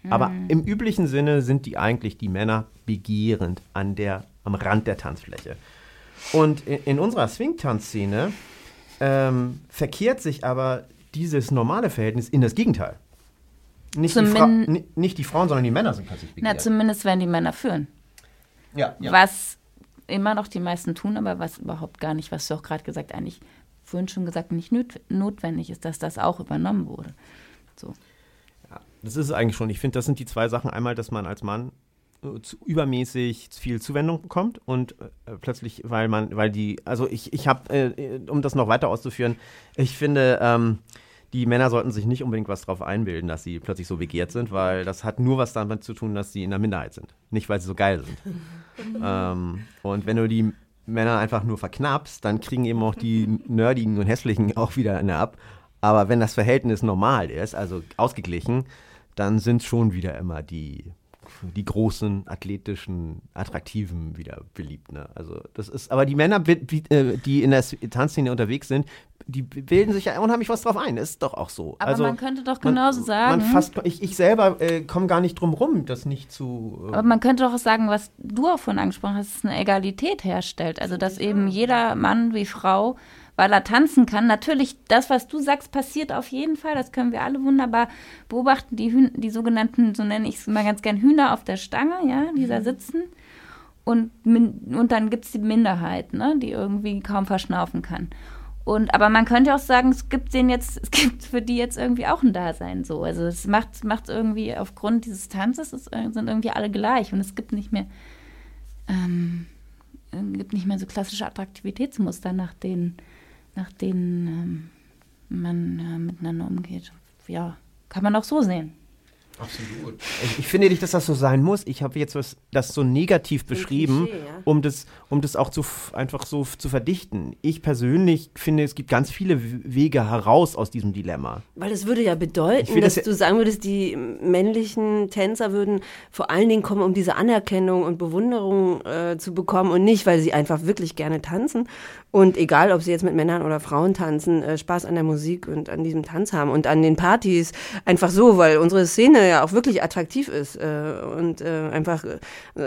Aber im üblichen Sinne sind die eigentlich die Männer begehrend an der, am Rand der Tanzfläche. Und in, in unserer Swing-Tanzszene ähm, verkehrt sich aber dieses normale Verhältnis in das Gegenteil. Nicht die, Zumin- ni- nicht die Frauen, sondern die Männer sind Na, begehrt. zumindest wenn die Männer führen. ja, ja. Was immer noch die meisten tun, aber was überhaupt gar nicht, was du auch gerade gesagt, eigentlich vorhin schon gesagt, nicht notwendig ist, dass das auch übernommen wurde. So. Das ist es eigentlich schon. Ich finde, das sind die zwei Sachen. Einmal, dass man als Mann äh, zu, übermäßig viel Zuwendung bekommt und äh, plötzlich, weil man, weil die, also ich, ich habe, äh, um das noch weiter auszuführen, ich finde, ähm, die Männer sollten sich nicht unbedingt was drauf einbilden, dass sie plötzlich so begehrt sind, weil das hat nur was damit zu tun, dass sie in der Minderheit sind. Nicht, weil sie so geil sind. ähm, und wenn du die Männer einfach nur verknappst, dann kriegen eben auch die Nerdigen und Hässlichen auch wieder eine ab. Aber wenn das Verhältnis normal ist, also ausgeglichen, dann sind schon wieder immer die, die großen, athletischen, attraktiven wieder beliebt. Ne? Also das ist, aber die Männer, äh, die in der Tanzszene unterwegs sind, die bilden sich ja unheimlich was drauf ein. Das ist doch auch so. Aber also, man könnte doch man- genauso sagen. Man fast, ich, ich selber äh, komme gar nicht drum rum, das nicht zu. Äh, Aber man könnte doch auch sagen, was du auch vorhin angesprochen hast, dass es eine Egalität herstellt. Also, dass eben jeder Mann wie Frau, weil er tanzen kann, natürlich das, was du sagst, passiert auf jeden Fall. Das können wir alle wunderbar beobachten. Die, Hühn die sogenannten, so nenne ich es immer ganz gern, Hühner auf der Stange, ja, die da sitzen. Und, und dann gibt es die Minderheit, ne, die irgendwie kaum verschnaufen kann. Und, aber man könnte auch sagen, es gibt denen jetzt, es gibt für die jetzt irgendwie auch ein Dasein so. Also es macht, macht irgendwie aufgrund dieses Tanzes, es äh, sind irgendwie alle gleich und es gibt nicht mehr, ähm, äh, gibt nicht mehr so klassische Attraktivitätsmuster, nach denen, nach denen ähm, man äh, miteinander umgeht. Ja, kann man auch so sehen. Absolut. Ich, ich finde nicht, dass das so sein muss. Ich habe jetzt was, das so negativ beschrieben, Klischee, ja. um, das, um das auch zu, einfach so zu verdichten. Ich persönlich finde, es gibt ganz viele Wege heraus aus diesem Dilemma. Weil es würde ja bedeuten, dass das ja- du sagen würdest, die männlichen Tänzer würden vor allen Dingen kommen, um diese Anerkennung und Bewunderung äh, zu bekommen und nicht, weil sie einfach wirklich gerne tanzen. Und egal, ob sie jetzt mit Männern oder Frauen tanzen, äh, Spaß an der Musik und an diesem Tanz haben und an den Partys. Einfach so, weil unsere Szene ja auch wirklich attraktiv ist äh, und äh, einfach äh,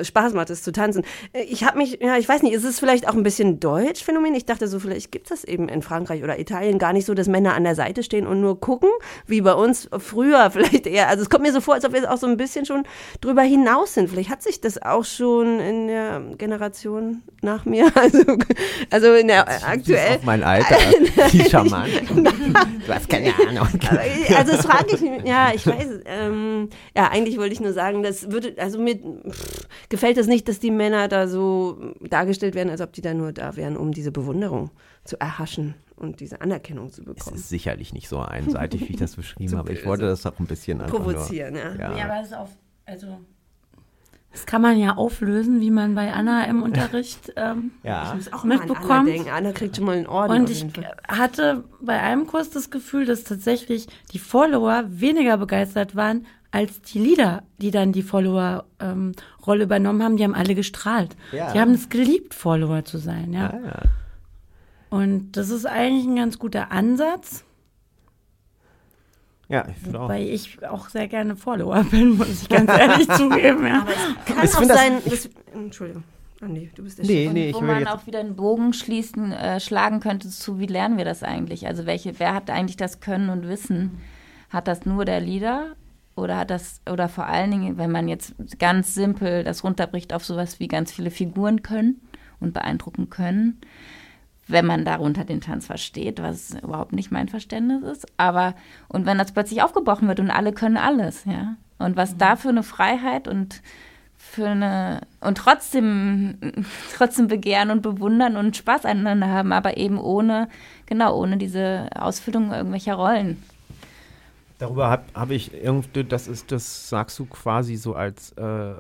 Spaß macht, es zu tanzen. Äh, Ich habe mich, ja, ich weiß nicht, ist es vielleicht auch ein bisschen deutsch Phänomen? Ich dachte so, vielleicht gibt es das eben in Frankreich oder Italien gar nicht so, dass Männer an der Seite stehen und nur gucken, wie bei uns früher vielleicht eher. Also es kommt mir so vor, als ob wir auch so ein bisschen schon drüber hinaus sind. Vielleicht hat sich das auch schon in der Generation nach mir, also, also in der äh, aktuell. Auf mein Alter. Die charmant. du hast keine Ahnung. Aber, Also das frage ich mich, ja, ich weiß, ähm, ja, eigentlich wollte ich nur sagen, das würde, also mir pff, gefällt es nicht, dass die Männer da so dargestellt werden, als ob die da nur da wären, um diese Bewunderung zu erhaschen und diese Anerkennung zu Es bekommen. ist sicherlich nicht so einseitig, wie ich das beschrieben habe. Ich wollte das auch ein bisschen einfach Provozieren, ja. Nur, ja. Ja, aber es ist auf, also Das kann man ja auflösen, wie man bei Anna im Unterricht ähm, Ja. Ich muss auch mal an Anna mitbekommt. denken. Anna kriegt schon mal einen Orden. Und ich hatte bei einem Kurs das Gefühl, dass tatsächlich die Follower weniger begeistert waren als die Leader, die dann die Follower-Rolle übernommen haben. Die haben alle gestrahlt. Ja. Die haben es geliebt, Follower zu sein. Ja. Ah, ja. Und das ist eigentlich ein ganz guter Ansatz, Ja, ich finde auch. weil ich auch sehr gerne Follower bin, muss ich ganz ehrlich zugeben. Ja. Kann Ich auch das- sein. Das, Entschuldigung. Andi, du bist der Nee, Chef. nee, ich wo man jetzt. auch wieder einen Bogen schließen, äh, schlagen könnte zu, wie lernen wir das eigentlich? Also welche, wer hat eigentlich das Können und Wissen? Hat das nur der Leader oder hat das, oder vor allen Dingen, wenn man jetzt ganz simpel das runterbricht auf sowas wie ganz viele Figuren können und beeindrucken können, wenn man darunter den Tanz versteht, was überhaupt nicht mein Verständnis ist. Aber, und wenn das plötzlich aufgebrochen wird und alle können alles, ja. Und was da für eine Freiheit und für eine und trotzdem trotzdem begehren und bewundern und Spaß aneinander haben, aber eben ohne genau ohne diese Ausfüllung irgendwelcher Rollen. Darüber habe hab ich irgendwie, das ist, das sagst du quasi so als äh,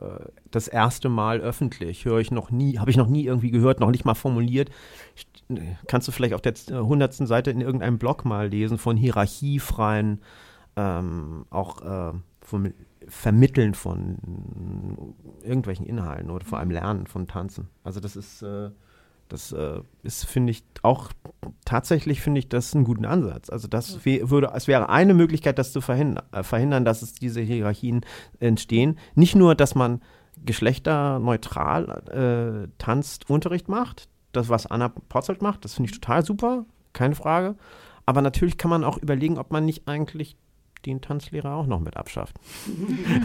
das erste Mal öffentlich. Höre ich noch nie, habe ich noch nie irgendwie gehört, noch nicht mal formuliert. St- Kannst du vielleicht auf der äh, hundertsten Seite in irgendeinem Blog mal lesen von hierarchiefreien, ähm, auch äh, vom Vermitteln von irgendwelchen Inhalten oder vor allem Lernen von Tanzen. Also das ist, äh, das äh, ist, finde ich, auch tatsächlich finde ich das einen guten Ansatz. Also das würde, es wäre eine Möglichkeit, das zu verhindern, äh, verhindern, dass es diese Hierarchien entstehen. Nicht nur, dass man geschlechterneutral äh, tanzt, Unterricht macht, das, was Anna Potzelt macht, das finde ich total super, keine Frage. Aber natürlich kann man auch überlegen, ob man nicht eigentlich den Tanzlehrer auch noch mit abschafft.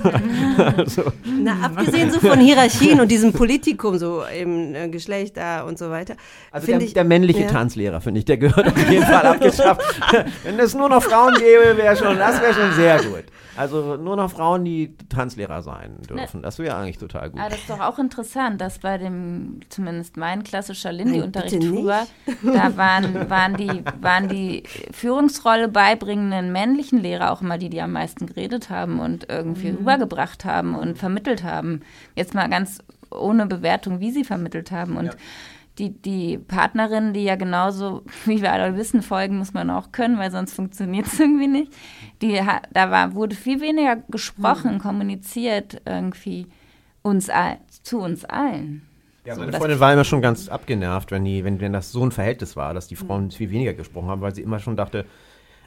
also, Na, abgesehen so von Hierarchien und diesem Politikum, so eben äh, Geschlechter und so weiter. Also der, ich, der männliche ja. Tanzlehrer, finde ich, der gehört auf jeden Fall abgeschafft. Wenn es nur noch Frauen gäbe, wäre schon, das wäre schon sehr gut. Also nur noch Frauen, die Tanzlehrer sein dürfen. Das wäre eigentlich total gut. Aber das ist doch auch interessant, dass bei dem, zumindest mein klassischer Lindy-Unterricht früher, da waren, waren, die, waren die Führungsrolle beibringenden männlichen Lehrer auch immer die, die am meisten geredet haben und irgendwie rübergebracht haben und vermittelt haben. Jetzt mal ganz ohne Bewertung, wie sie vermittelt haben. Und die, die Partnerinnen, die ja genauso, wie wir alle wissen, folgen muss man auch können, weil sonst funktioniert es irgendwie nicht. Die, da war, wurde viel weniger gesprochen, kommuniziert irgendwie uns all, zu uns allen. Ja, So, meine das- Freundin war immer schon ganz abgenervt, wenn, die, wenn, wenn das so ein Verhältnis war, dass die Frauen viel weniger gesprochen haben, weil sie immer schon dachte,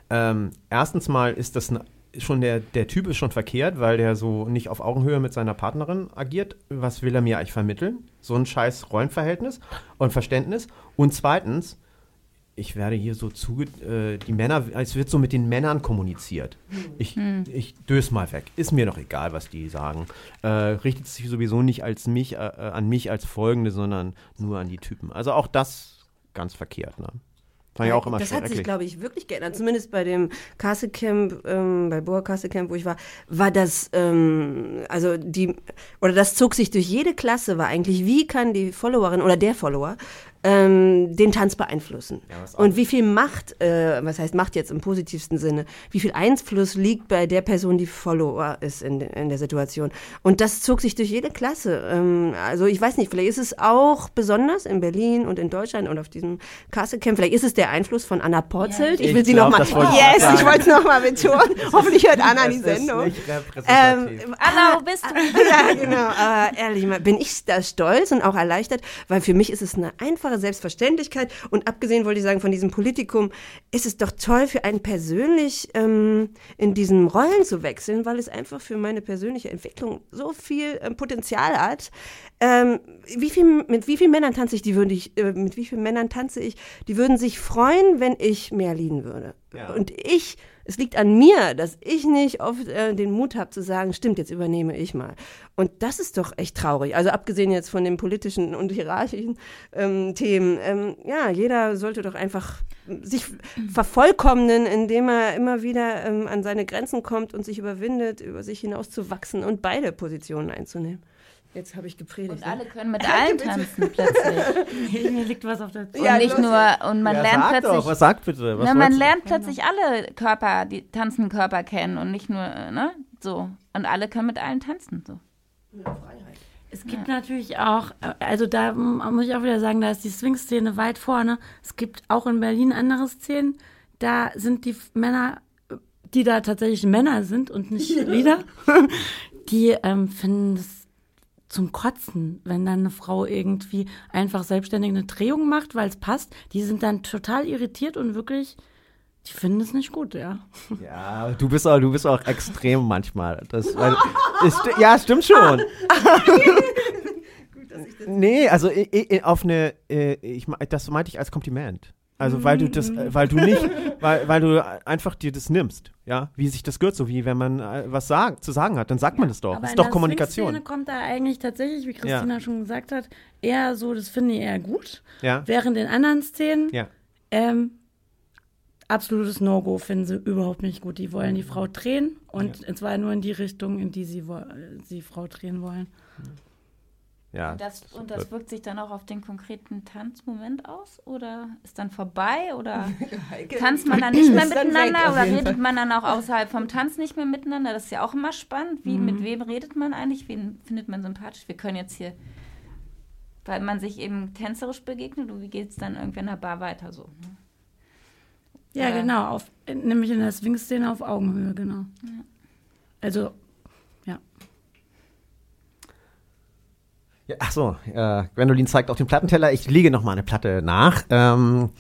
ähm, erstens mal ist das ein, schon der, der Typ ist schon verkehrt, weil der so nicht auf Augenhöhe mit seiner Partnerin agiert. Was will er mir eigentlich vermitteln? So ein scheiß Rollenverhältnis und Verständnis. Und zweitens, ich werde hier so zuge... Äh, die Männer, es wird so mit den Männern kommuniziert. Ich, ich dös mal weg. Ist mir doch egal, was die sagen. Äh, richtet sich sowieso nicht als mich, äh, an mich als Folgende, sondern nur an die Typen. Also auch das ganz verkehrt, ne? Fand ich auch immer das hat sich, glaube ich, wirklich geändert. Zumindest bei dem Castle-Camp, ähm, bei Boa Castle-Camp, wo ich war, war das, ähm, also die, oder das zog sich durch jede Klasse, war eigentlich, wie kann die Followerin oder der Follower ähm, den Tanz beeinflussen? auch- Und wie viel Macht, äh, was heißt Macht jetzt im positivsten Sinne, wie viel Einfluss liegt bei der Person, die Follower ist in, in der Situation? Und das zog sich durch jede Klasse. Ähm, also ich weiß nicht, vielleicht ist es auch besonders in Berlin und in Deutschland und auf diesem Castle-Camp, vielleicht ist es der Einfluss von Anna Porzelt. ich Ich will sie nochmal, yes, sagen. ich wollte es nochmal betonen. Hoffentlich hört Anna die ist Sendung. nicht repräsentativ. Ähm, Anna, wo bist du? ja, genau. Aber ehrlich mal, bin ich da stolz und auch erleichtert, weil für mich ist es eine einfache Selbstverständlichkeit. Und abgesehen wollte ich sagen, von diesem Politikum ist es doch toll für einen persönlich ähm, in diesen Rollen zu wechseln, weil es einfach für meine persönliche Entwicklung so viel ähm, Potenzial hat. Ähm, wie viel, mit wie vielen Männern tanze ich, die würde ich, äh, mit wie vielen Männern tanze ich, die würden sich freuen, wenn ich mehr lieben würde. Ja. Und ich, es liegt an mir, dass ich nicht oft äh, den Mut habe zu sagen, stimmt, jetzt übernehme ich mal. Und das ist doch echt traurig. Also abgesehen jetzt von den politischen und hierarchischen ähm, Themen. Ähm, ja, jeder sollte doch einfach sich vervollkommnen, indem er immer wieder ähm, an seine Grenzen kommt und sich überwindet, über sich hinauszuwachsen und beide Positionen einzunehmen. Jetzt habe ich gepredigt. Und ne? alle können mit allen tanzen plötzlich. Mir liegt was auf der Zunge. Und Ja, nicht los, nur, und man ja, lernt sag plötzlich. doch, was sagt bitte? Was Na, man lernt plötzlich alle Körper, die tanzenden Körper kennen und nicht nur, äh, ne? So. Und alle können mit allen tanzen. So. Es gibt natürlich auch, äh, also da muss ich auch wieder sagen, da ist die Swing-Szene weit vorne. Es gibt auch in Berlin andere Szenen. Da sind die Männer, äh, die da tatsächlich Männer sind und nicht Lieder, die ähm, finden es zum Kotzen, wenn dann eine Frau irgendwie einfach selbstständig eine Drehung macht, weil es passt. Die sind dann total irritiert und wirklich, die finden es nicht gut, ja. Ja, du bist auch, du bist auch extrem manchmal. Das, weil, sti- ja, stimmt schon. nee, also i, i, auf eine, äh, ich, das meinte ich als Kompliment. Also weil du das, äh, weil du nicht, weil, weil du einfach dir das nimmst, ja, wie sich das gehört, so wie wenn man äh, was sagen, zu sagen hat, dann sagt man das doch. Aber Das ist doch der Kommunikation. Swing-Szene kommt da eigentlich tatsächlich, wie Christina schon gesagt hat, eher so, das finde ich eher gut. Ja. Während in anderen Szenen, Ja. ähm, absolutes No-Go finden sie überhaupt nicht gut. Die wollen die Frau drehen und zwar nur in die Richtung, in die sie wo- die Frau drehen wollen. Ja. Und das, und das wirkt sich dann auch auf den konkreten Tanzmoment aus? Oder ist dann vorbei? Oder tanzt man dann nicht mehr miteinander? Oder redet Fall. man dann auch außerhalb vom Tanz nicht mehr miteinander? Das ist ja auch immer spannend. Wie, Mhm. Mit wem redet man eigentlich? Wen findet man sympathisch? Wir können jetzt hier, weil man sich eben tänzerisch begegnet und wie geht es dann irgendwie in der Bar weiter so? Ne? Ja, Oder- genau, auf, nämlich in der Swing-Szene auf Augenhöhe, genau. Also, Ja, ach so, äh, Gwendolin zeigt auf den Plattenteller. Ich lege noch mal eine Platte nach. Ähm,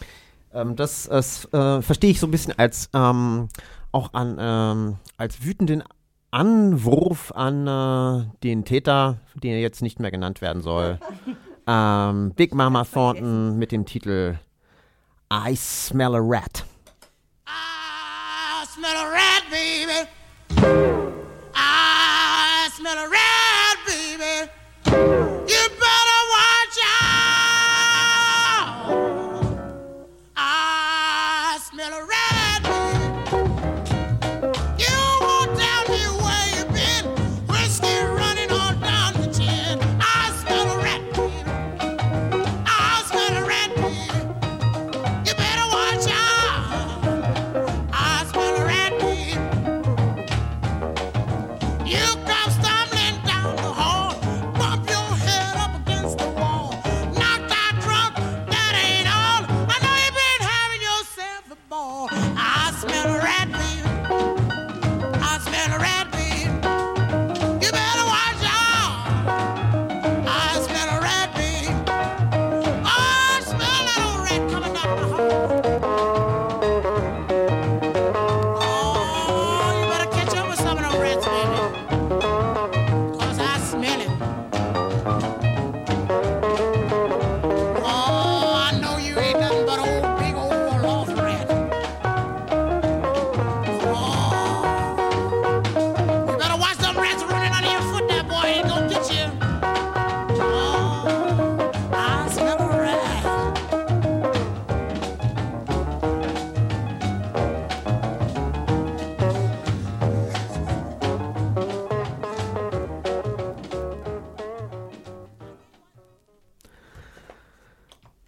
ähm, das äh, verstehe ich so ein bisschen als ähm, auch an ähm, als wütenden Anwurf an äh, den Täter, den jetzt nicht mehr genannt werden soll. ähm, Big Mama Thornton mit dem Titel I Smell a Rat.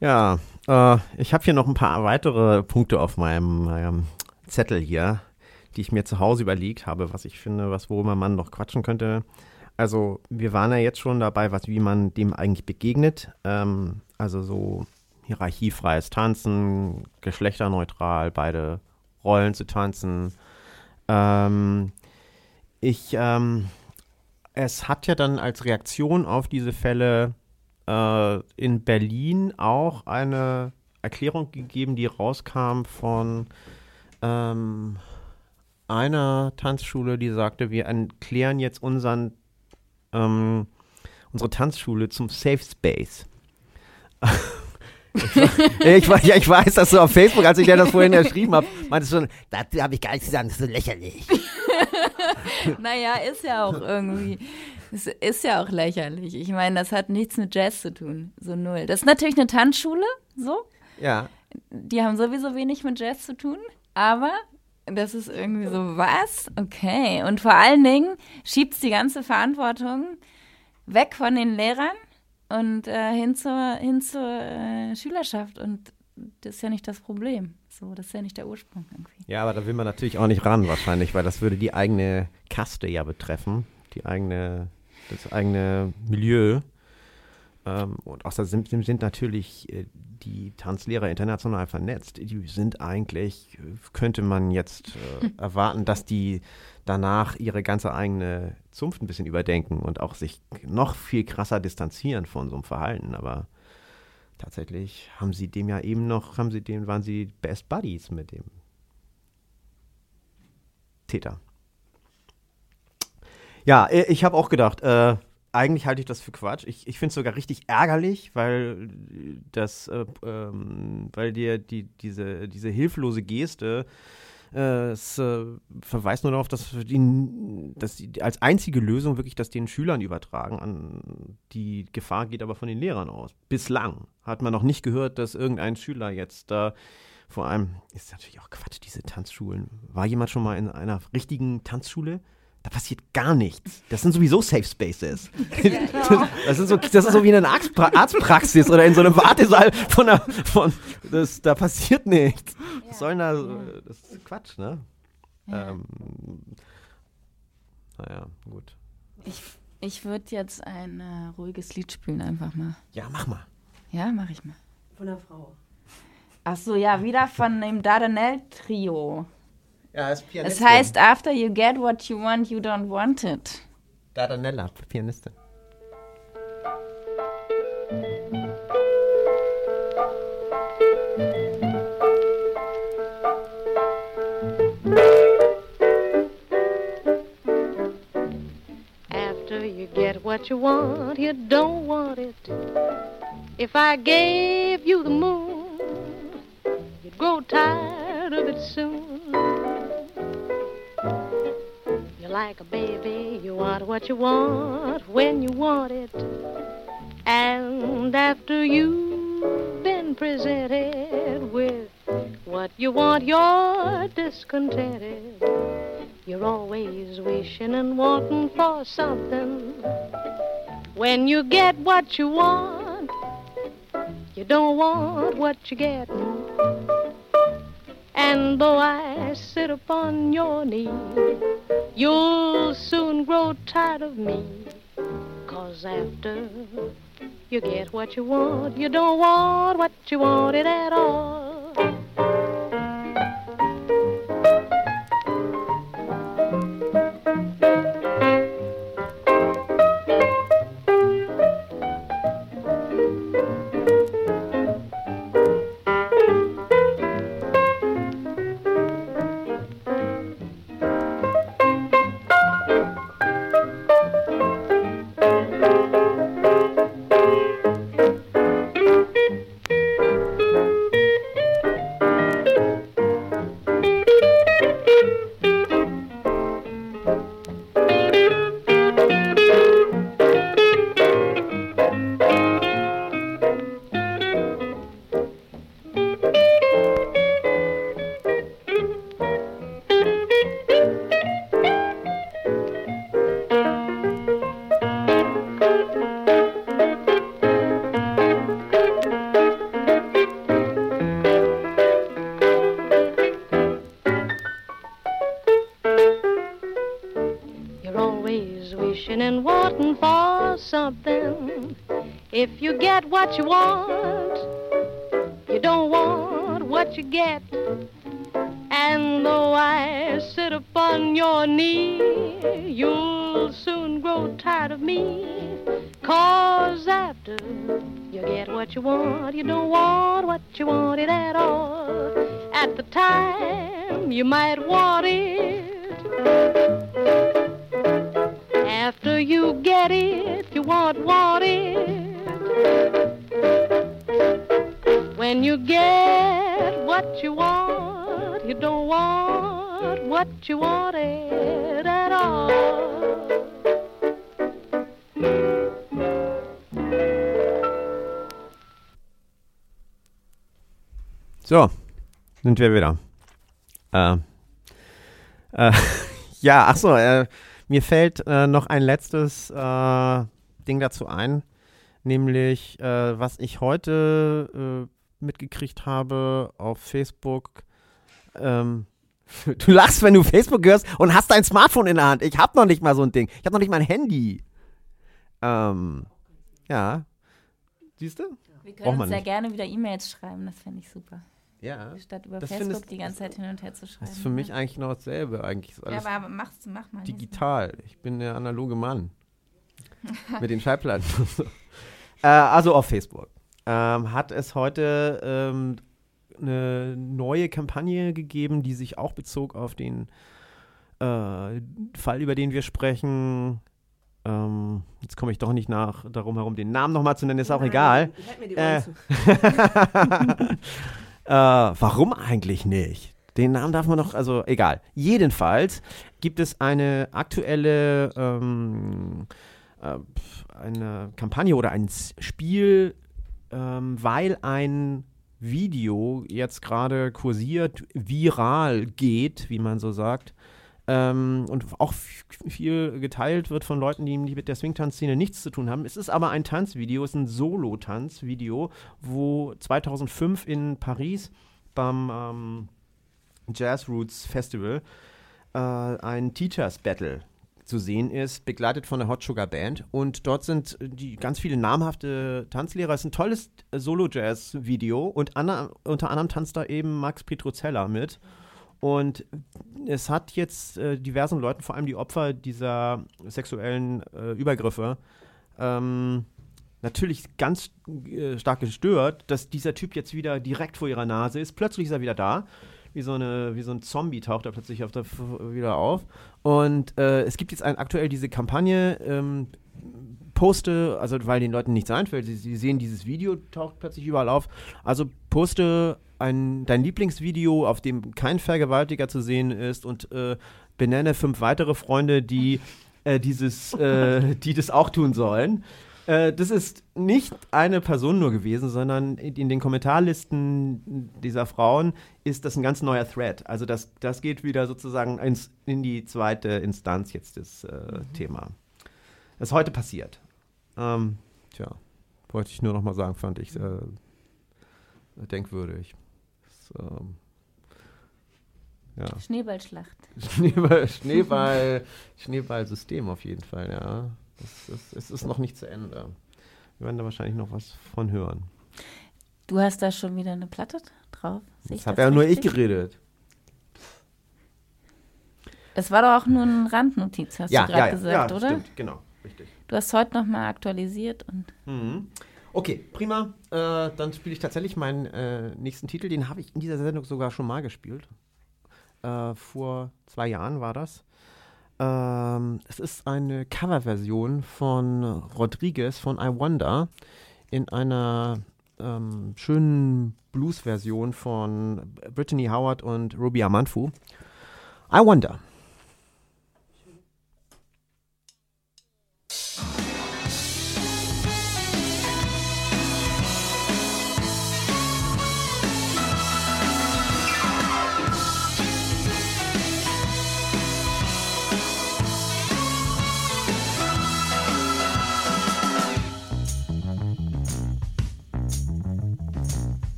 Ja, äh, ich habe hier noch ein paar weitere Punkte auf meinem ähm, Zettel hier, die ich mir zu Hause überlegt habe, was ich finde, was worüber man noch quatschen könnte. Also wir waren ja jetzt schon dabei, was wie man dem eigentlich begegnet. Ähm, also so hierarchiefreies Tanzen, geschlechterneutral, beide Rollen zu tanzen. Ähm, ich, ähm, es hat ja dann als Reaktion auf diese Fälle äh, in Berlin auch eine Erklärung gegeben, die rauskam von ähm, einer Tanzschule, die sagte, wir erklären jetzt unseren, ähm, unsere Tanzschule zum Safe Space. ich, we- ich, ja, ich weiß, dass du auf Facebook, als ich dir das vorhin geschrieben habe, meintest du dazu habe ich gar nichts gesagt, das ist so lächerlich. naja, ist ja auch irgendwie. Es ist ja auch lächerlich. Ich meine, das hat nichts mit Jazz zu tun. So null. Das ist natürlich eine Tanzschule, so. Ja. Die haben sowieso wenig mit Jazz zu tun, aber das ist irgendwie so, was? Okay. Und vor allen Dingen schiebt es die ganze Verantwortung weg von den Lehrern und äh, hin zur, hin zur äh, Schülerschaft. Und das ist ja nicht das Problem. So, das ist ja nicht der Ursprung irgendwie. Ja, aber da will man natürlich auch nicht ran wahrscheinlich, weil das würde die eigene Kaste ja betreffen, die eigene das eigene Milieu. Ähm, und außerdem sind, sind natürlich äh, die Tanzlehrer international vernetzt. Die sind eigentlich, könnte man jetzt äh, erwarten, dass die danach ihre ganze eigene Zunft ein bisschen überdenken und auch sich noch viel krasser distanzieren von so einem Verhalten. Aber tatsächlich haben sie dem ja eben noch, haben sie dem, waren sie Best Buddies mit dem Täter. Ja, äh, ich habe auch gedacht, äh, eigentlich halte ich das für Quatsch. Ich, ich finde es sogar richtig ärgerlich, weil das, äh, ähm, weil dir die, diese, diese hilflose Geste äh, es äh, verweist nur darauf, dass, die, dass die als einzige Lösung wirklich das den Schülern übertragen. An, die Gefahr geht aber von den Lehrern aus. Bislang hat man noch nicht gehört, dass irgendein Schüler jetzt da vor allem, ist natürlich auch Quatsch, diese Tanzschulen. War jemand schon mal in einer richtigen Tanzschule? Da passiert gar nichts. Das sind sowieso Safe Spaces. Das, ist so, das ist so wie in einer Arztpra Arztpraxis oder in so einem Wartesaal von einer, von, das, da passiert nichts. Was soll denn da, das ist Quatsch, ne? Ähm, naja, gut. Ich, ich würde jetzt ein äh, ruhiges Lied spielen, einfach mal. Ja, mach mal. Ja, mach ich mal. Von der Frau. Ach so, ja, wieder von dem Dardanelle-Trio. Ja, er er als Es heißt, after you get what you want, you don't want it. Dardanella, er Pianistin. After you get what you want, you don't want it. If I gave you the moon, you'd grow tired of it soon. Like a baby, you want what you want when you want it. And after you've been presented with what you want, you're discontented. You're always wishing and wanting for something. When you get what you want, you don't want what you're getting. And though I sit upon your knee, you'll soon grow tired of me. Cause after you get what you want, you don't want what you wanted at all. You want, sind wir wieder. Äh, äh, ja, ach so, äh, mir fällt äh, noch ein letztes äh, Ding dazu ein, nämlich äh, was ich heute äh, mitgekriegt habe auf Facebook. Ähm, du lachst, wenn du Facebook hörst und hast dein Smartphone in der Hand. Ich habe noch nicht mal so ein Ding. Ich habe noch nicht mal ein Handy. Ähm, ja. Siehst du? Wir können uns sehr gerne wieder E-Mails schreiben, das fände ich super. Ja. Statt über Das Facebook findest- die ganze Zeit hin und her zu schreiben. Das ist für mich eigentlich genau dasselbe. Eigentlich ist Ja, alles aber mach's, mach mal. digital. Ich bin der analoge Mann. Mit den Schallplatten. äh, also auf Facebook. Ähm, hat es heute ähm, eine neue Kampagne gegeben, die sich auch bezog auf den äh, Fall, über den wir sprechen. Ähm, jetzt komme ich doch nicht nach darum herum, den Namen nochmal zu nennen, ist auch Nein, egal. halt mir die Äh, Ohren äh, warum eigentlich nicht? Den Namen darf man noch, also egal. Jedenfalls gibt es eine aktuelle ähm, äh, eine Kampagne oder ein Spiel, ähm, weil ein Video jetzt gerade kursiert, viral geht, wie man so sagt, ähm, und auch viel geteilt wird von Leuten, die mit der Swing-Tanz-Szene nichts zu tun haben. Es ist aber ein Tanzvideo, es ist ein Solo-Tanzvideo, wo 2005 in Paris beim ähm, Jazz Roots Festival äh, ein Teachers Battle zu sehen ist, begleitet von der Hot Sugar Band. Und dort sind die ganz viele namhafte Tanzlehrer. Es ist ein tolles Solo-Jazz-Video und Anna, unter anderem tanzt da eben Max Petruzella mit. Und es hat jetzt äh, diversen Leuten, vor allem die Opfer dieser sexuellen äh, Übergriffe, ähm, natürlich ganz äh, stark gestört, dass dieser Typ jetzt wieder direkt vor ihrer Nase ist. Plötzlich ist er wieder da. Wie so, eine, wie so ein Zombie taucht er plötzlich auf der, wieder auf. Und äh, es gibt jetzt ein, aktuell diese Kampagne, ähm, poste, also weil den Leuten nichts einfällt, sie, sie sehen dieses Video, taucht plötzlich überall auf. Also poste ein, dein Lieblingsvideo, auf dem kein Vergewaltiger zu sehen ist und äh, benenne fünf weitere Freunde, die äh, dieses, äh, die das auch tun sollen. Äh, das ist nicht eine Person nur gewesen, sondern in, den Kommentarlisten dieser Frauen ist das ein ganz neuer Thread. Also das, das geht wieder sozusagen ins, in die zweite Instanz jetzt das äh, Thema. Das ist heute passiert. Ähm, tja, wollte ich nur noch mal sagen, fand ich äh, denkwürdig. Ähm, ja. Schneeballschlacht. Schneeball, Schneeball, Schneeballsystem auf jeden Fall, ja. Das, ist- es ist noch nicht zu Ende. Wir werden da wahrscheinlich noch was von hören. Du hast da schon wieder eine Platte drauf. Sehe ich Das habe ja nur ich geredet. Das war doch auch nur eine Randnotiz, hast Ja, du ja, gerade ja, gesagt, ja, oder? stimmt, genau, richtig. Du hast heute nochmal aktualisiert und Mhm. Okay, prima. Äh, dann spiele ich tatsächlich meinen äh, nächsten Titel. Den habe ich in dieser Sendung sogar schon mal gespielt. Äh, vor zwei Jahren war das. Ähm, es ist eine Coverversion von Rodriguez von I Wonder in einer ähm, schönen Blues-Version von Brittany Howard und Ruby Amanfu. I Wonder.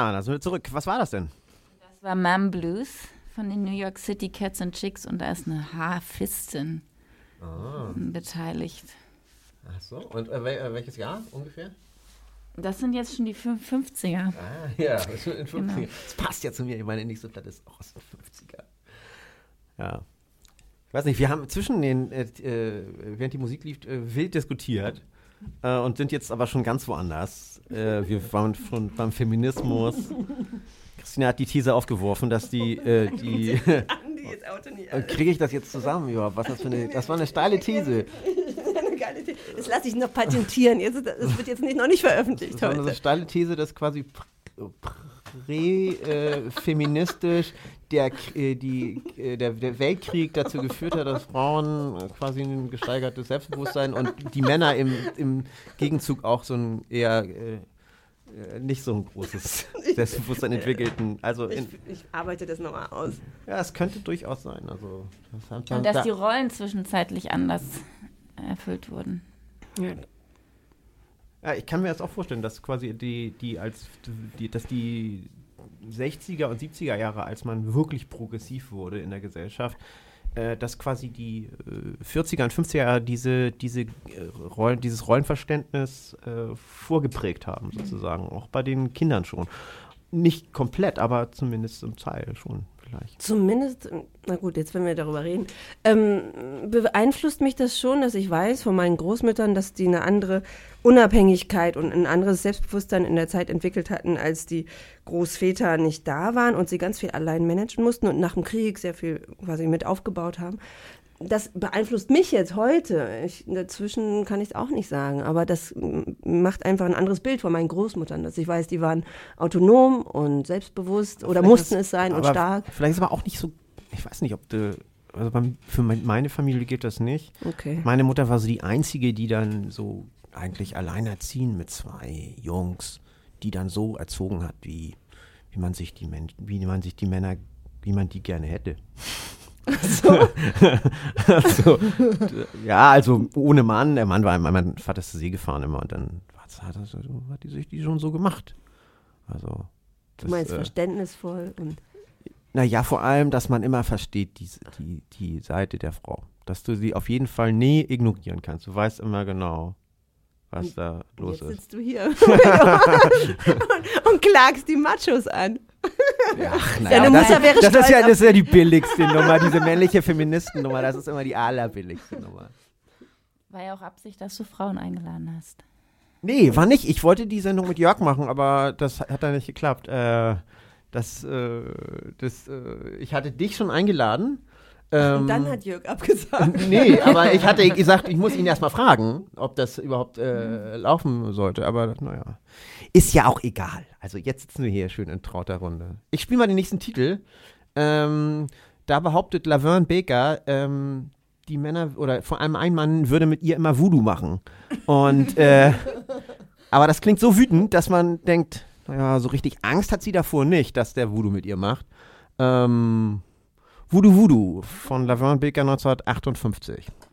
Ja, da sind wir zurück. Was war das denn? Das war Mam Blues von den New York City Cats and Chicks und da ist eine Harfistin Ah. beteiligt. Ach so. Und äh, äh, welches Jahr ungefähr? Das sind jetzt schon die fün- 50er. Ah, ja, das ist in den 50er. Genau. Das passt ja zu mir. Meine nächste Platte ist auch aus den 50er. Ja. Ich weiß nicht, wir haben zwischen den, äh, äh, während die Musik lief, äh, wild diskutiert äh, und sind jetzt aber schon ganz woanders. Äh, wir waren schon beim Feminismus. Christina hat die These aufgeworfen, dass die, äh, die kriege ich das jetzt zusammen überhaupt? Was das für eine, das war eine steile These. Eine. Das lasse ich noch patentieren. Jetzt, das wird jetzt nicht, noch nicht veröffentlicht Das war eine heute. steile These, dass quasi prä-feministisch der, äh, die, äh, der, der Weltkrieg dazu geführt hat, dass Frauen quasi ein gesteigertes Selbstbewusstsein und die Männer im, im Gegenzug auch so ein eher äh, nicht so ein großes Selbstbewusstsein entwickelten. Also Ich, in, ich arbeite das nochmal aus. ja, es könnte durchaus sein. Also das Und dass da- die Rollen zwischenzeitlich anders erfüllt wurden. Ja, ich kann mir das auch vorstellen, dass quasi die, die als die, dass die 60er und 70er Jahre, als man wirklich progressiv wurde in der Gesellschaft, äh, dass quasi die äh, 40er und 50er Jahre diese, diese äh, Rollen, dieses Rollenverständnis äh, vorgeprägt haben, sozusagen. Auch bei den Kindern schon. Nicht komplett, aber zumindest zum Teil schon vielleicht. Zumindest, na gut, jetzt wenn wir darüber reden, ähm, beeinflusst mich das schon, dass ich weiß von meinen Großmüttern, dass die eine andere Unabhängigkeit und ein anderes Selbstbewusstsein in der Zeit entwickelt hatten, als die Großväter nicht da waren und sie ganz viel allein managen mussten und nach dem Krieg sehr viel quasi mit aufgebaut haben. Das beeinflusst mich jetzt heute. Ich, dazwischen kann ich es auch nicht sagen, aber das macht einfach ein anderes Bild von meinen Großmuttern, dass ich weiß, die waren autonom und selbstbewusst oder Vielleicht mussten ist- es sein und aber stark. Vielleicht ist aber auch nicht so, ich weiß nicht, ob du, also beim, für mein, meine Familie geht das nicht. Okay. Meine Mutter war so die einzige, die dann so eigentlich alleinerziehend mit zwei Jungs, die dann so erzogen hat, wie, wie man sich die Men wie man sich die Männer, wie man die gerne hätte. So. also, ja, also ohne Mann. Der Mann war, mein Vater ist zur See gefahren immer und dann hat, er so- hat die sich die schon so gemacht. Also. Du meinst äh, verständnisvoll und naja, vor allem, dass man immer versteht, die, die, die Seite der Frau. Dass du sie auf jeden Fall nie ignorieren kannst. Du weißt immer genau, was da los jetzt ist. sitzt du hier und, und klagst die Machos an. Ach, Deine das, das, ist ja, das ist ja die billigste Nummer, diese männliche Feministennummer. Das ist immer die allerbilligste Nummer. War ja auch Absicht, dass du Frauen eingeladen hast. Nee, war nicht. Ich wollte die Sendung mit Jörg machen, aber das hat dann nicht geklappt. Äh, das, äh, das, äh, ich hatte dich schon eingeladen. Ähm, und dann hat Jörg abgesagt. Nee, aber ich hatte gesagt, ich muss ihn erstmal fragen, ob das überhaupt äh, laufen sollte. Aber naja, ist ja auch egal. Also jetzt sitzen wir hier schön in trauter Runde. Ich spiele mal den nächsten Titel. Ähm, da behauptet Laverne Baker, ähm, die Männer oder vor allem ein Mann würde mit ihr immer Voodoo machen. Und äh, aber das klingt so wütend, dass man denkt, naja, so richtig Angst hat sie davor nicht, dass der Voodoo mit ihr macht. Ähm, Voodoo Voodoo von Laverne Baker 1958.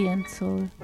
Body and Soul.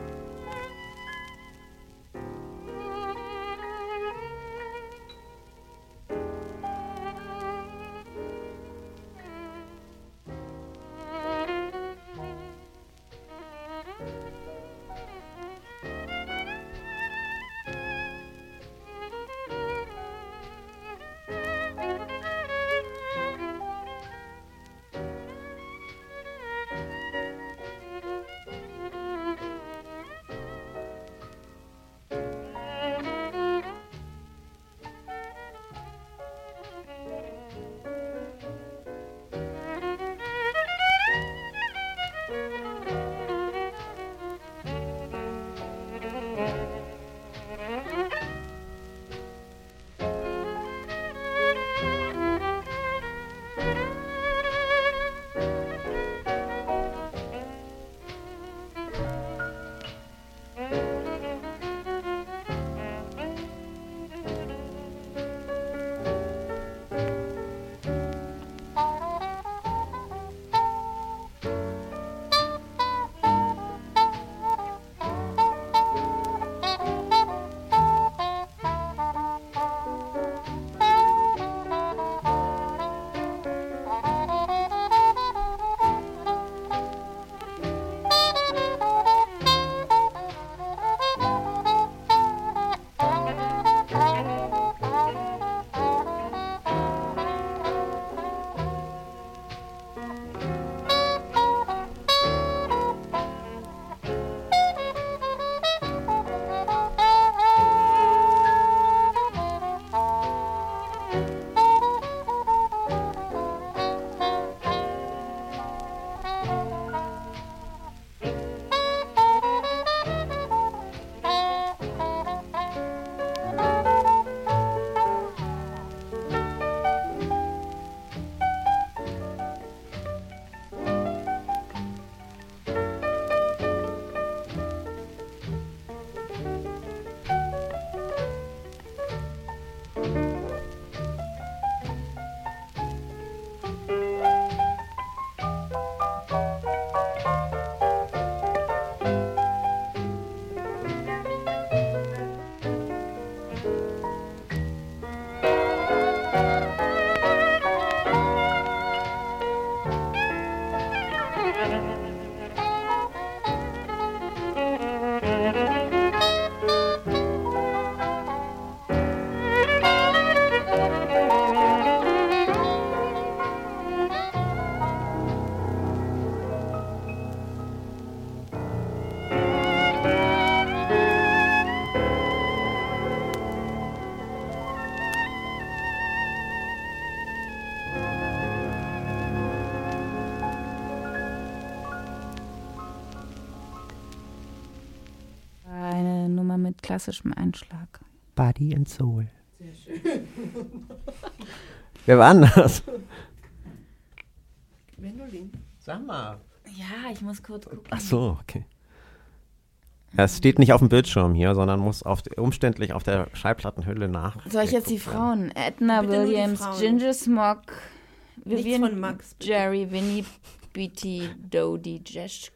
Klassischem Einschlag. Body and Soul. Sehr schön. Wer war das? Gwendolin. Sag mal. Ja, ich muss kurz gucken. Ach so, okay. Ja, es steht nicht auf dem Bildschirm hier, sondern muss auf, umständlich auf der Schallplattenhülle nach. Soll ich jetzt die Frauen? Edna Bitte Williams, Frauen. Ginger Smog, Vivian von Max, bitte. Jerry, Winnie, Beatty, Dodie, Jeschke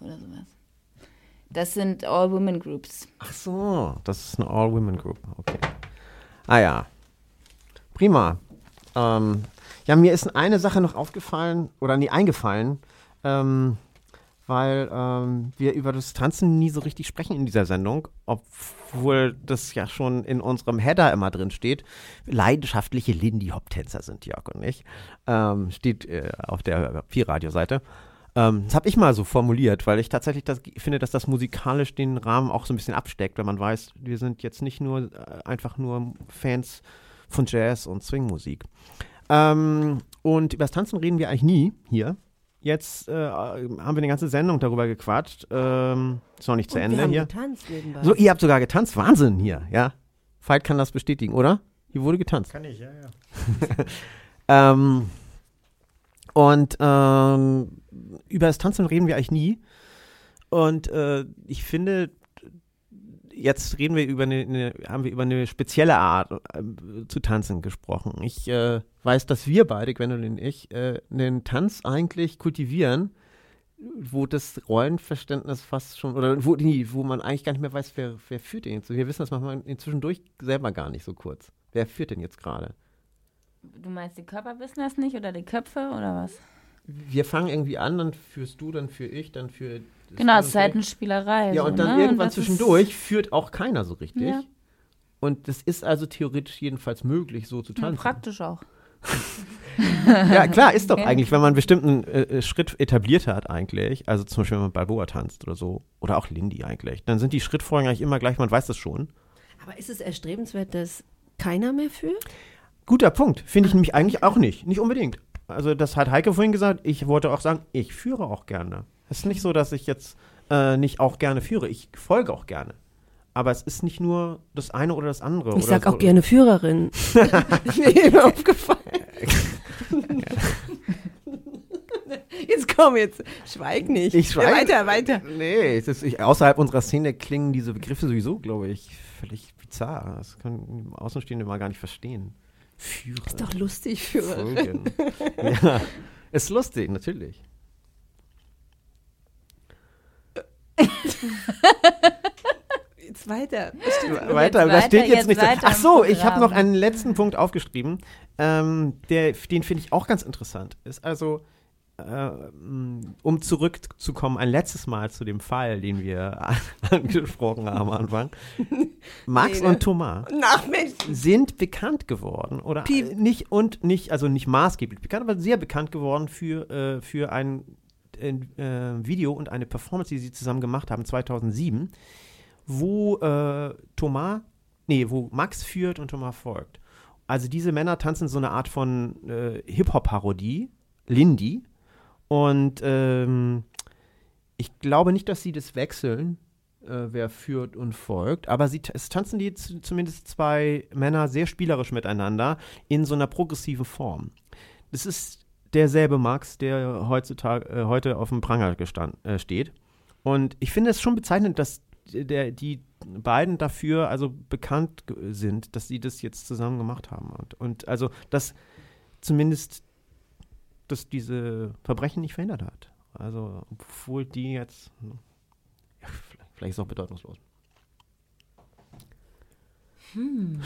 oder sowas. Das sind All-Women-Groups. Ach so, das ist eine All-Women-Group. Okay. Ah ja. Prima. Ähm, ja, mir ist eine Sache noch aufgefallen, oder nie eingefallen, ähm, weil ähm, wir über das Tanzen nie so richtig sprechen in dieser Sendung, obwohl das ja schon in unserem Header immer drin steht. Leidenschaftliche Lindy-Hop-Tänzer sind Jörg und ich. Ähm, steht äh, auf der Pi-Radio-Seite. Ähm, das habe ich mal so formuliert, weil ich tatsächlich das, finde, dass das musikalisch den Rahmen auch so ein bisschen absteckt, wenn man weiß, wir sind jetzt nicht nur äh, einfach nur Fans von Jazz und Swingmusik. Ähm, und über das Tanzen reden wir eigentlich nie hier. Jetzt äh, haben wir eine ganze Sendung darüber gequatscht. Ähm, ist noch nicht zu Und Ende wir haben hier. getanzt nebenbei. So, ihr habt sogar getanzt. Wahnsinn hier, ja. Veit kann das bestätigen, oder? Hier wurde getanzt. Kann ich, ja, ja. ähm, und ähm, über das Tanzen reden wir eigentlich nie. Und äh, ich finde, jetzt reden wir über eine, eine haben wir über eine spezielle Art äh, zu tanzen gesprochen. Ich äh, weiß, dass wir beide, Gwendolyn und ich, äh, den Tanz eigentlich kultivieren wo das Rollenverständnis fast schon, oder wo, die, wo man eigentlich gar nicht mehr weiß, wer, wer führt den jetzt. Wir wissen das manchmal inzwischen durch selber gar nicht so kurz. Wer führt denn jetzt gerade? Du meinst, die Körper wissen das nicht oder die Köpfe oder was? Wir fangen irgendwie an, dann führst du, dann führe ich, dann für. Genau, es ist halt eine Spielerei. Ja, so, und dann ne? irgendwann ist- zwischendurch führt auch keiner so richtig. Ja. Und das ist also theoretisch jedenfalls möglich, so zu Ja, tanzen. praktisch auch. ja, klar, ist doch Ja. eigentlich, wenn man einen bestimmten äh, äh, Schritt etabliert hat eigentlich, also zum Beispiel, wenn man Balboa tanzt oder so, oder auch Lindy eigentlich, dann sind die Schrittfolgen eigentlich immer gleich, man weiß das schon. Aber ist es erstrebenswert, dass keiner mehr führt? Guter Punkt, finde ich nämlich eigentlich auch nicht, nicht unbedingt. Also das hat Heike vorhin gesagt, ich wollte auch sagen, ich führe auch gerne. Es ist nicht so, dass ich jetzt äh, nicht auch gerne führe, ich folge auch gerne. Aber es ist nicht nur das eine oder das andere. Ich oder sag so. auch gerne Führerin. ist mir eben aufgefallen. Jetzt komm, jetzt schweig nicht. Ich schweige. Weiter, weiter. Nee, es ist, ich, außerhalb unserer Szene klingen diese Begriffe sowieso, glaube ich, völlig bizarr. Das können Außenstehende mal gar nicht verstehen. Führer. Ist doch lustig, Führerin. Folgen. ja, ist lustig, natürlich. Jetzt weiter. Weiter, was steht jetzt, nicht? so- weiter Ach so, ich habe noch einen letzten Punkt aufgeschrieben. Ähm, der, den finde ich auch ganz interessant. Ist also, äh, um zurückzukommen, ein letztes Mal zu dem Fall, den wir angesprochen haben am Anfang. Max Nee, ne? und Thomas Ach sind bekannt geworden oder Piep. nicht und nicht, also nicht maßgeblich bekannt, aber sehr bekannt geworden für, äh, für ein äh, äh, Video und eine Performance, die sie zusammen gemacht haben 2007, wo äh, Thomas, nee, wo Max führt und Thomas folgt. Also diese Männer tanzen so eine Art von Hip-Hop-Parodie, Lindy. Und ähm, ich glaube nicht, dass sie das wechseln, äh, wer führt und folgt, aber sie, es tanzen die zumindest zwei Männer sehr spielerisch miteinander in so einer progressiven Form. Das ist derselbe Max, der heutzutage äh, heute auf dem Pranger gestand, äh, steht. Und ich finde es schon bezeichnend, dass der, die beiden dafür also bekannt sind, dass sie das jetzt zusammen gemacht haben. Und, und also, dass zumindest dass diese Verbrechen nicht verhindert hat. Also, obwohl die jetzt. Ja, vielleicht, vielleicht ist es auch bedeutungslos. Hm.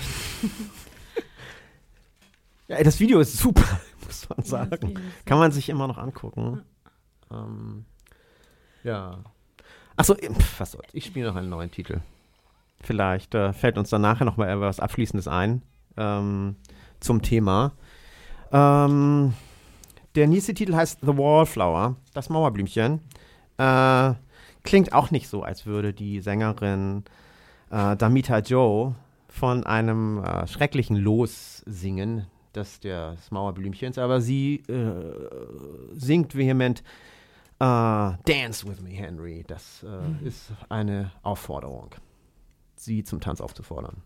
Ja, das Video ist super, muss man das sagen. Kann man sich immer noch angucken. Ähm, ja. Achso, was soll's. Ich spiele noch einen neuen Titel. Vielleicht äh, fällt uns dann nachher noch mal etwas Abschließendes ein ähm, zum Thema. Ähm, der nächste Titel heißt The Wallflower, das Mauerblümchen. Äh, klingt auch nicht so, als würde die Sängerin äh, Damita Joe von einem äh, schrecklichen Los singen, das des Mauerblümchens, aber sie äh, singt vehement äh, Dance with me, Henry. Das äh, ist eine Aufforderung, sie zum Tanz aufzufordern.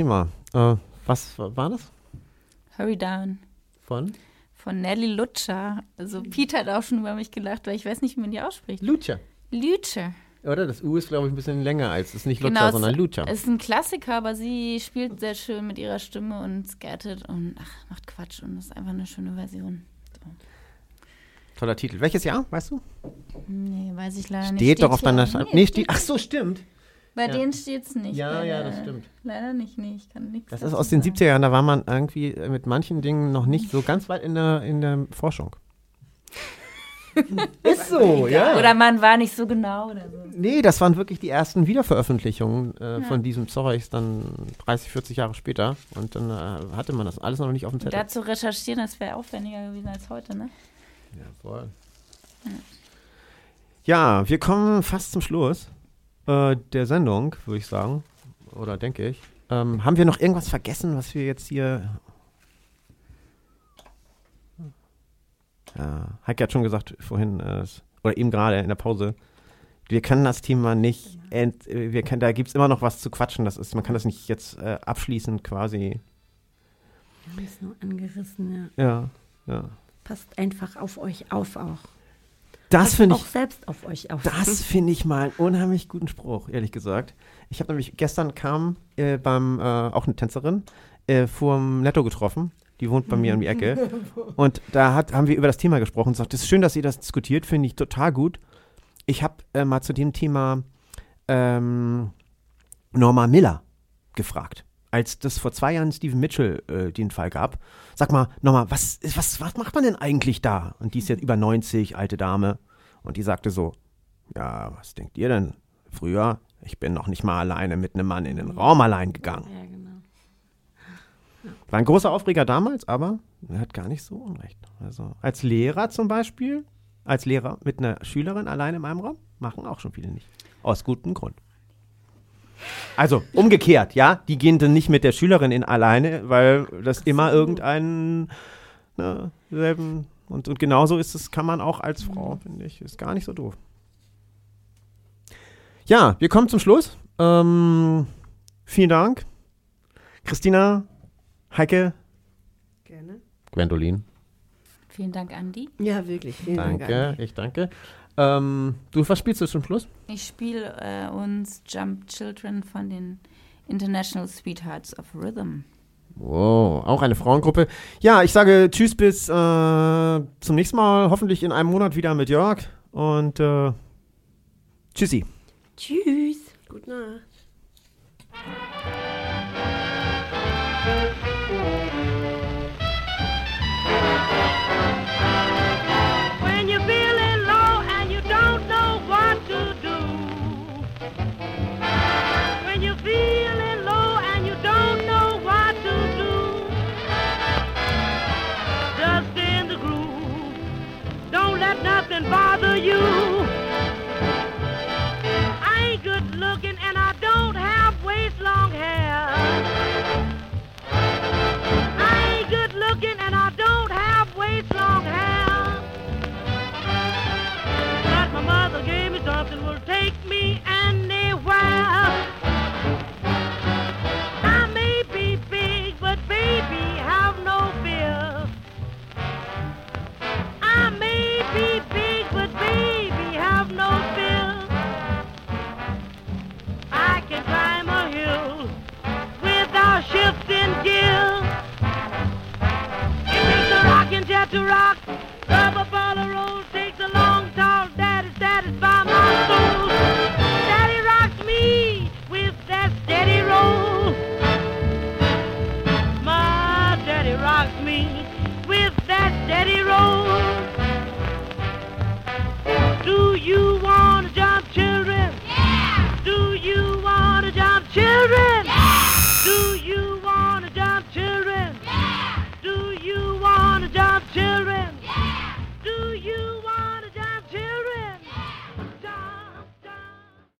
Prima. Äh, was war das? Hurry Down Von? von Nelly Lutscher. Also Pete hat auch schon über mich gelacht, weil ich weiß nicht, wie man die ausspricht. Lutscher. Lutscher. Oder? Das U ist, glaube ich, ein bisschen länger als. Es ist nicht Lutscher, Genau, sondern es Lutscher. ist ein Klassiker, aber sie spielt sehr schön mit ihrer Stimme und skattet und ach, macht Quatsch und ist einfach eine schöne Version. Toller Titel. Welches Jahr, weißt du? Nee, weiß ich leider nicht. Steht doch auf deiner Scheibe. Nee, steht. Ach so, stimmt. Bei Ja. denen steht es nicht. Ja, ja, das stimmt. Leider nicht, nee, ich kann nichts. Das ist aus den sagen. 70er Jahren, da war man irgendwie äh, mit manchen Dingen noch nicht so ganz weit in der, in der Forschung. ist so, ja. Oder man war nicht so genau oder so. Nee, das waren wirklich die ersten Wiederveröffentlichungen äh, Ja. von diesem Zeugs dann 30, 40 Jahre später. Und dann äh, hatte man das alles noch nicht auf dem Zettel. Dazu recherchieren, das wäre aufwendiger gewesen als heute, ne? Ja, voll. Ja, wir kommen fast zum Schluss äh, der Sendung, würde ich sagen. Oder denke ich. Ähm, haben wir noch irgendwas vergessen, was wir jetzt hier. Ja, Heike hat schon gesagt vorhin, äh, oder eben gerade in der Pause, wir können das Thema nicht, ent, äh, wir können, da gibt es immer noch was zu quatschen. Das ist, man kann das nicht jetzt äh, abschließend quasi. Wir haben es nur angerissen, ja. Ja, ja. Passt einfach auf euch auf auch. Das finde ich. auch selbst auf euch auf. Das finde ich mal einen unheimlich guten Spruch, ehrlich gesagt. Ich habe nämlich gestern kam äh, beim, äh, auch eine Tänzerin, äh, vorm Netto getroffen. Die wohnt bei mir um die Ecke. Und da hat, haben wir über das Thema gesprochen und sagt, es ist schön, dass ihr das diskutiert, finde ich total gut. Ich habe äh, mal zu dem Thema ähm, Norma Miller gefragt. Als das vor zwei Jahren Stephen Mitchell äh, den Fall gab. Sag mal, Norma, was, was, was macht man denn eigentlich da? Und die ist jetzt über 90, alte Dame. Und die sagte so, ja, was denkt ihr denn? Früher, ich bin noch nicht mal alleine mit einem Mann in den Raum allein gegangen. Ja, genau. War ein großer Aufreger damals, aber er hat gar nicht so unrecht. Also als Lehrer zum Beispiel, als Lehrer mit einer Schülerin alleine in einem Raum, machen auch schon viele nicht. Aus gutem Grund. Also umgekehrt, ja, die gehen dann nicht mit der Schülerin in alleine, weil das immer irgendeinen ne, selben und, und genauso ist es, kann man auch als Frau, mhm. finde ich, ist gar nicht so doof. Ja, wir kommen zum Schluss. Ähm, vielen Dank. Christina, Heike. Gerne. Gwendolin. Vielen Dank, Andi. Ja, wirklich. Vielen danke, Dank, ich danke. Ähm, du, was spielst du zum Schluss? Ich spiele äh, uns Jump Children von den International Sweethearts of Rhythm. Wow, auch eine Frauengruppe. Ja, ich sage Tschüss bis äh, zum nächsten Mal. Hoffentlich in einem Monat wieder mit Jörg. Und äh, Tschüssi. Tschüss. Gute Nacht.